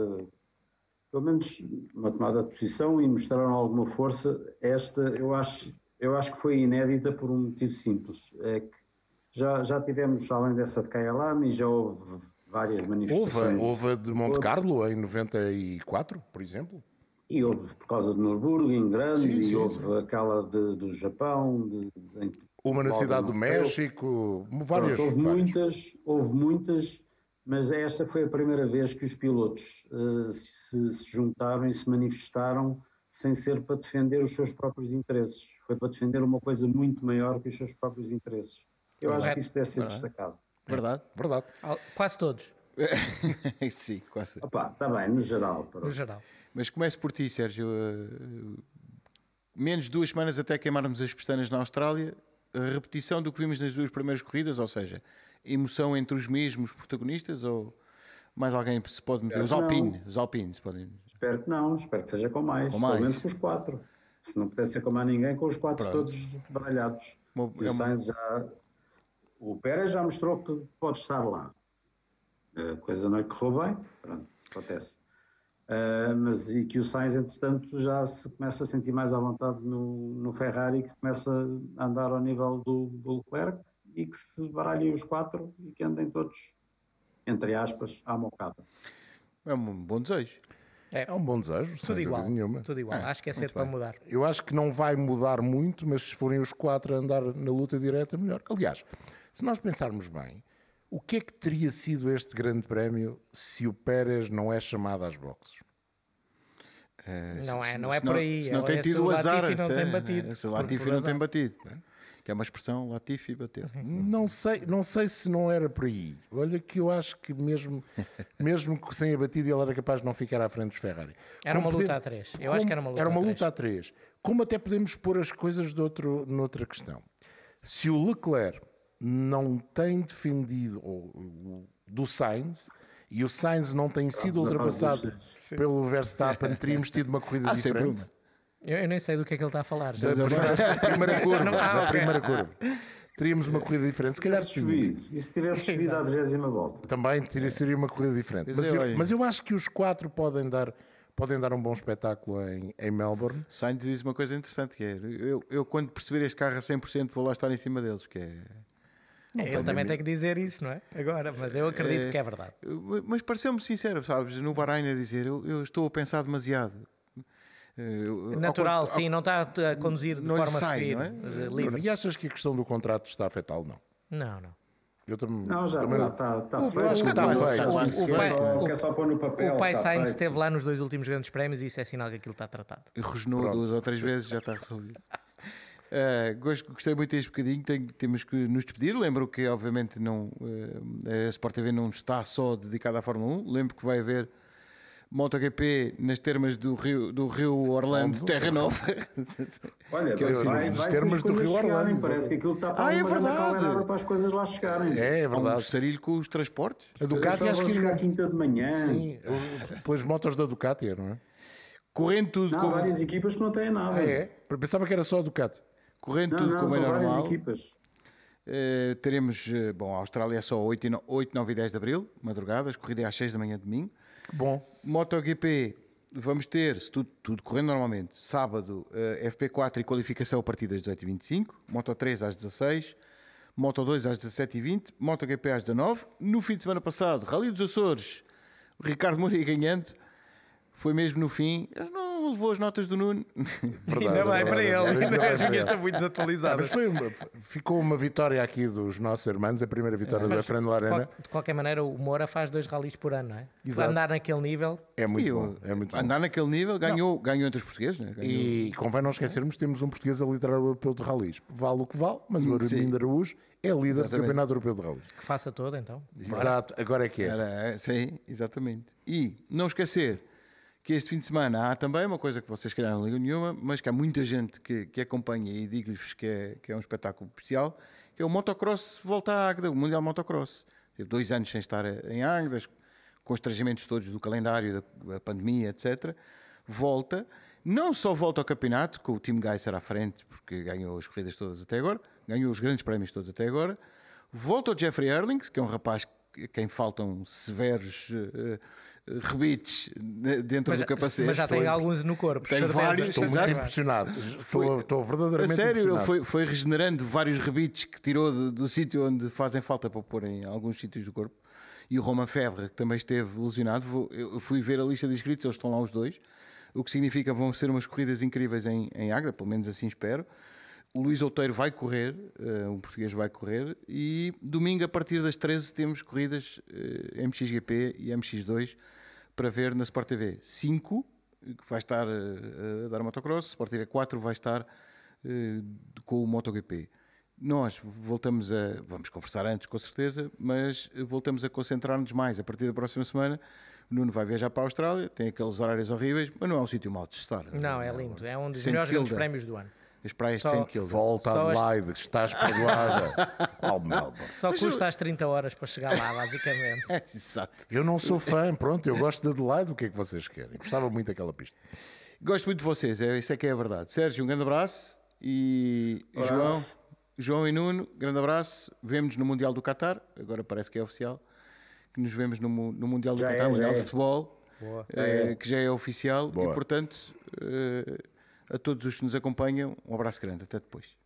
Speaker 3: pelo menos uma tomada de posição e mostraram alguma força, esta eu acho, eu acho que foi inédita por um motivo simples. É que já, já tivemos, além dessa de Kyalami, já houve várias manifestações.
Speaker 5: houve a de Monte. Carlo em 94, por exemplo.
Speaker 3: E houve por causa de Nürburgring em grande,
Speaker 5: Sim,
Speaker 3: e
Speaker 5: sim,
Speaker 3: houve
Speaker 5: sim.
Speaker 3: aquela de- do Japão, de, em
Speaker 5: Uma na cidade do. México, várias.
Speaker 3: Pronto, houve
Speaker 5: várias.
Speaker 3: muitas, houve muitas, mas esta foi a primeira vez que os pilotos eh, se, se juntaram e se manifestaram sem ser para defender os seus próprios interesses. Foi para defender uma coisa muito maior que os seus próprios interesses. Eu acho
Speaker 4: Correto.
Speaker 3: que isso deve ser
Speaker 2: Verdade.
Speaker 3: destacado.
Speaker 2: Verdade?
Speaker 5: Verdade.
Speaker 4: Al- Quase todos,
Speaker 2: Sim, quase.
Speaker 3: Opa, está bem, no geral. pronto.
Speaker 4: no geral.
Speaker 2: Mas começo por ti, Sérgio. Uh, menos de duas semanas até queimarmos as pestanas na Austrália, a repetição do que vimos nas duas primeiras corridas, ou seja, emoção entre os mesmos protagonistas ou mais alguém se pode meter? Os
Speaker 3: Não.
Speaker 2: Alpine, os Alpine podem.
Speaker 3: Espero que não, espero que seja com mais,
Speaker 2: Com mais.
Speaker 3: pelo menos com os quatro. Se não pudesse ser com mais ninguém, com os quatro
Speaker 2: Pronto.
Speaker 3: todos baralhados.
Speaker 2: Uma-
Speaker 3: E
Speaker 2: é
Speaker 3: o
Speaker 2: uma-
Speaker 3: Sainz já. O Pérez já mostrou que pode estar lá. A coisa não lhe correu bem, pronto, acontece. Ah, mas e que o Sainz, entretanto, já se começa a sentir mais à vontade no, no Ferrari, que começa a andar ao nível do, do Leclerc e que se baralhem os quatro e que andem todos, entre aspas, à mocada.
Speaker 2: É um bom desejo.
Speaker 5: É um bom desejo, sem
Speaker 4: Tudo
Speaker 5: dúvida
Speaker 4: igual.
Speaker 5: nenhuma.
Speaker 4: Tudo igual.
Speaker 2: É,
Speaker 4: Acho que é cedo para mudar.
Speaker 5: Eu acho que não vai mudar muito, mas se forem os quatro a andar na luta direta, melhor. Aliás, se nós pensarmos bem, o que é que teria sido este grande prémio se o Pérez não é chamado às boxes?
Speaker 2: Eh,
Speaker 4: Não
Speaker 2: se-
Speaker 4: é-
Speaker 2: se-
Speaker 4: não é
Speaker 2: se
Speaker 4: por aí,
Speaker 2: Se não
Speaker 4: é-
Speaker 2: tem
Speaker 4: é
Speaker 2: tido
Speaker 4: se o
Speaker 2: azar.
Speaker 4: Latifi não
Speaker 2: se-
Speaker 4: tem batido,
Speaker 2: Se o Latifi não tem batido. Que é uma expressão, Latifi bateu.
Speaker 5: Não sei, não sei se não era por aí. Olha que eu acho que mesmo, mesmo que sem abatido ele era capaz de não ficar à frente dos Ferrari.
Speaker 4: Era
Speaker 5: Como
Speaker 4: uma luta
Speaker 5: pode-
Speaker 4: a três. Eu acho que era uma luta
Speaker 5: Era uma
Speaker 4: a
Speaker 5: luta
Speaker 4: três.
Speaker 5: a três. Como até podemos pôr as coisas de outro, noutra questão. Se o Leclerc não tem defendido ou, o- do Sainz e o Sainz não tem sido
Speaker 3: dos
Speaker 5: ultrapassado pelo Verstappen, teríamos tido uma corrida
Speaker 2: Ah, sempre
Speaker 5: diferente.
Speaker 2: uma.
Speaker 4: Eu, eu nem sei do que é que ele está a falar.
Speaker 5: Da, da- da primeira curva,
Speaker 4: ah,
Speaker 5: da primeira curva. Teríamos uma corrida diferente. Se calhar
Speaker 3: subido, e se tivesse subido à 20 volta?
Speaker 5: Também teria, seria uma corrida diferente.
Speaker 2: Mas é,
Speaker 5: eu, mas eu acho que os quatro podem dar, podem dar um bom espetáculo em, em Melbourne.
Speaker 2: Sainz diz uma coisa interessante, que é, eu, eu quando perceber este carro a 100% vou lá estar em cima deles, que é...
Speaker 4: É, ele também tem que dizer isso, não é? Agora, mas eu acredito
Speaker 2: É,
Speaker 4: que é verdade.
Speaker 2: Mas pareceu-me sincero, sabes, no Bahrein a dizer, eu, eu estou a pensar demasiado. Eh, ao
Speaker 4: Natural,
Speaker 2: ao-
Speaker 4: sim, não está a conduzir de forma
Speaker 2: sai, não é?
Speaker 4: livre.
Speaker 5: E achas que a questão do contrato está a afetá-lo? Não.
Speaker 4: Não, não.
Speaker 5: Eu também,
Speaker 3: Não, já
Speaker 5: também-
Speaker 3: está, está,
Speaker 5: O- acho que está
Speaker 3: é
Speaker 2: pai-
Speaker 3: só-
Speaker 4: o-
Speaker 3: que é só pôr no papel.
Speaker 4: o pai Sainz esteve lá nos dois últimos grandes prémios e isso é sinal que aquilo está tratado.
Speaker 2: Rosnou duas ou três vezes, já está resolvido. Gosto- gostei muito deste bocadinho, tem- temos que nos despedir. Lembro que, obviamente, não, eh, a Sport TV não está só dedicada à Fórmula 1. Lembro que vai haver MotoGP nas termas do Rio, do Rio Orlando,
Speaker 5: Onde?
Speaker 2: Terra Nova.
Speaker 3: Olha,
Speaker 5: Que é
Speaker 3: vai, vai
Speaker 5: termos
Speaker 3: se as
Speaker 5: do Rio
Speaker 3: chegarem,
Speaker 5: Orlando,
Speaker 3: Parece que aquilo está para
Speaker 2: Ah, é verdade.
Speaker 3: para as coisas lá chegarem.
Speaker 5: É, é
Speaker 2: Há um
Speaker 5: verdade.
Speaker 2: sarilho com os transportes.
Speaker 5: A Ducati acho que não.
Speaker 3: quinta de manhã.
Speaker 5: Sim, o- pelas motos da Ducati, não é?
Speaker 2: Correndo tudo
Speaker 3: Não, há
Speaker 2: como,
Speaker 3: várias equipas que não têm nada.
Speaker 5: Ah, é? Pensava que era só a Ducati.
Speaker 2: correndo
Speaker 3: Não,
Speaker 2: tudo
Speaker 3: não,
Speaker 2: como é
Speaker 3: são várias
Speaker 2: normal.
Speaker 3: equipas.
Speaker 2: Eh, teremos, eh, bom, a Austrália é só 8, e no- 8, 9 e 10 de Abril, madrugadas, corrida é às 6 da manhã de domingo.
Speaker 5: Bom.
Speaker 2: MotoGP, vamos ter, se tudo, tudo correndo normalmente, sábado, eh, FP4 e qualificação a partir das 18h25, Moto 3 às 16 Moto 2 às 17h20, MotoGP às 19 No fim de semana passado, Rally dos Açores, Ricardo Moura ganhando, foi mesmo no fim, ele não levou as notas do Nuno.
Speaker 5: Verdade,
Speaker 4: ainda vai
Speaker 5: é
Speaker 4: para ele, ainda as minhas
Speaker 5: ele.
Speaker 4: estão muito desatualizadas.
Speaker 5: mas foi uma- ficou uma vitória aqui dos nossos irmãos, a primeira vitória do
Speaker 4: Mas,
Speaker 5: Efraim
Speaker 4: qual-
Speaker 5: Arena.
Speaker 4: de qualquer maneira, o Moura faz dois ralis por ano, não é?
Speaker 5: Exato.
Speaker 4: Andar naquele nível,
Speaker 5: É muito bom. É muito bom.
Speaker 2: Andar naquele nível, ganhou, ganhou entre os portugueses, né? Ganhou.
Speaker 5: E convém não esquecermos, temos um português a liderar o europeu de ralis. Vale o que vale, mas o
Speaker 2: Sim.
Speaker 5: Armindo Araújo é líder do
Speaker 2: Exatamente.
Speaker 5: campeonato europeu de ralis.
Speaker 4: que faça todo, então.
Speaker 5: Exato, agora é que é.
Speaker 2: Era, é, sim, exatamente. E não esquecer que este fim de semana há também uma coisa que vocês calhar não ligam nenhuma, mas que há muita gente que, que acompanha e digo-lhes que é, que é um espetáculo especial, que é o motocross volta à Águeda, o Mundial Motocross. Teve dois anos sem estar em Águeda, com os trajamentos todos do calendário, da, pandemia, etc. Volta, não só volta ao campeonato, com o time Geiser à frente, porque ganhou as corridas todas até agora, ganhou os grandes prémios todos até agora, volta o Jeffrey Erlings, que é um rapaz a quem faltam severos eh, rebites de- dentro
Speaker 4: Mas,
Speaker 2: do capacete.
Speaker 4: mas já tem
Speaker 2: Foi-
Speaker 4: alguns no corpo.
Speaker 2: Tem vários,
Speaker 5: Estou muito impressionado. Estou, estou
Speaker 2: A
Speaker 5: verdadeiramente
Speaker 2: sério, ele
Speaker 5: impressionado.
Speaker 2: foi, foi regenerando vários rebites que tirou do, do sítio onde fazem falta para pôr em alguns sítios do corpo. E o Roman Febra, que também esteve lesionado, vou- eu fui ver a lista de inscritos, eles estão lá os dois, o que significa que vão ser umas corridas incríveis em, em Águeda, pelo menos assim espero. O Luís Outeiro vai correr, eh, um português vai correr, e domingo a partir das 13 temos corridas eh, MXGP e MX2 para ver na Sport TV. 5, que vai estar eh, a dar motocross, Sport TV 4 vai estar com o MotoGP. Nós voltamos a. Vamos conversar antes, com certeza, mas voltamos a concentrar-nos mais a partir da próxima semana. O Nuno vai viajar para a Austrália, tem aqueles horários horríveis, mas não é um sítio mau de estar.
Speaker 4: Não, é lindo. É um dos
Speaker 2: Saint
Speaker 4: melhores grandes prémios do ano.
Speaker 2: As praias
Speaker 4: Só-
Speaker 2: de St. Kilda.
Speaker 5: Volta
Speaker 4: Só
Speaker 5: a Adelaide, estás perdoada. Ao Melbourne.
Speaker 4: Só custa as 30 horas para chegar lá, basicamente.
Speaker 2: É, exato.
Speaker 5: Eu não sou fã, pronto, eu gosto de Adelaide, o que é que vocês querem? Gostava muito daquela pista.
Speaker 2: Gosto muito de vocês, é, isso é que é a verdade. Sérgio, um grande abraço. E
Speaker 3: Abraço.
Speaker 2: João, João e Nuno, grande abraço. Vemo-nos no Mundial do Qatar, agora parece que é oficial, que nos vemos no, no Mundial do
Speaker 3: Já é,
Speaker 2: Qatar,
Speaker 3: já
Speaker 2: Mundial
Speaker 3: é.
Speaker 2: de Futebol,
Speaker 4: Boa.
Speaker 3: é.
Speaker 2: que já é oficial.
Speaker 5: Boa.
Speaker 2: E, portanto, eh, a todos os que nos acompanham, um abraço grande. Até depois.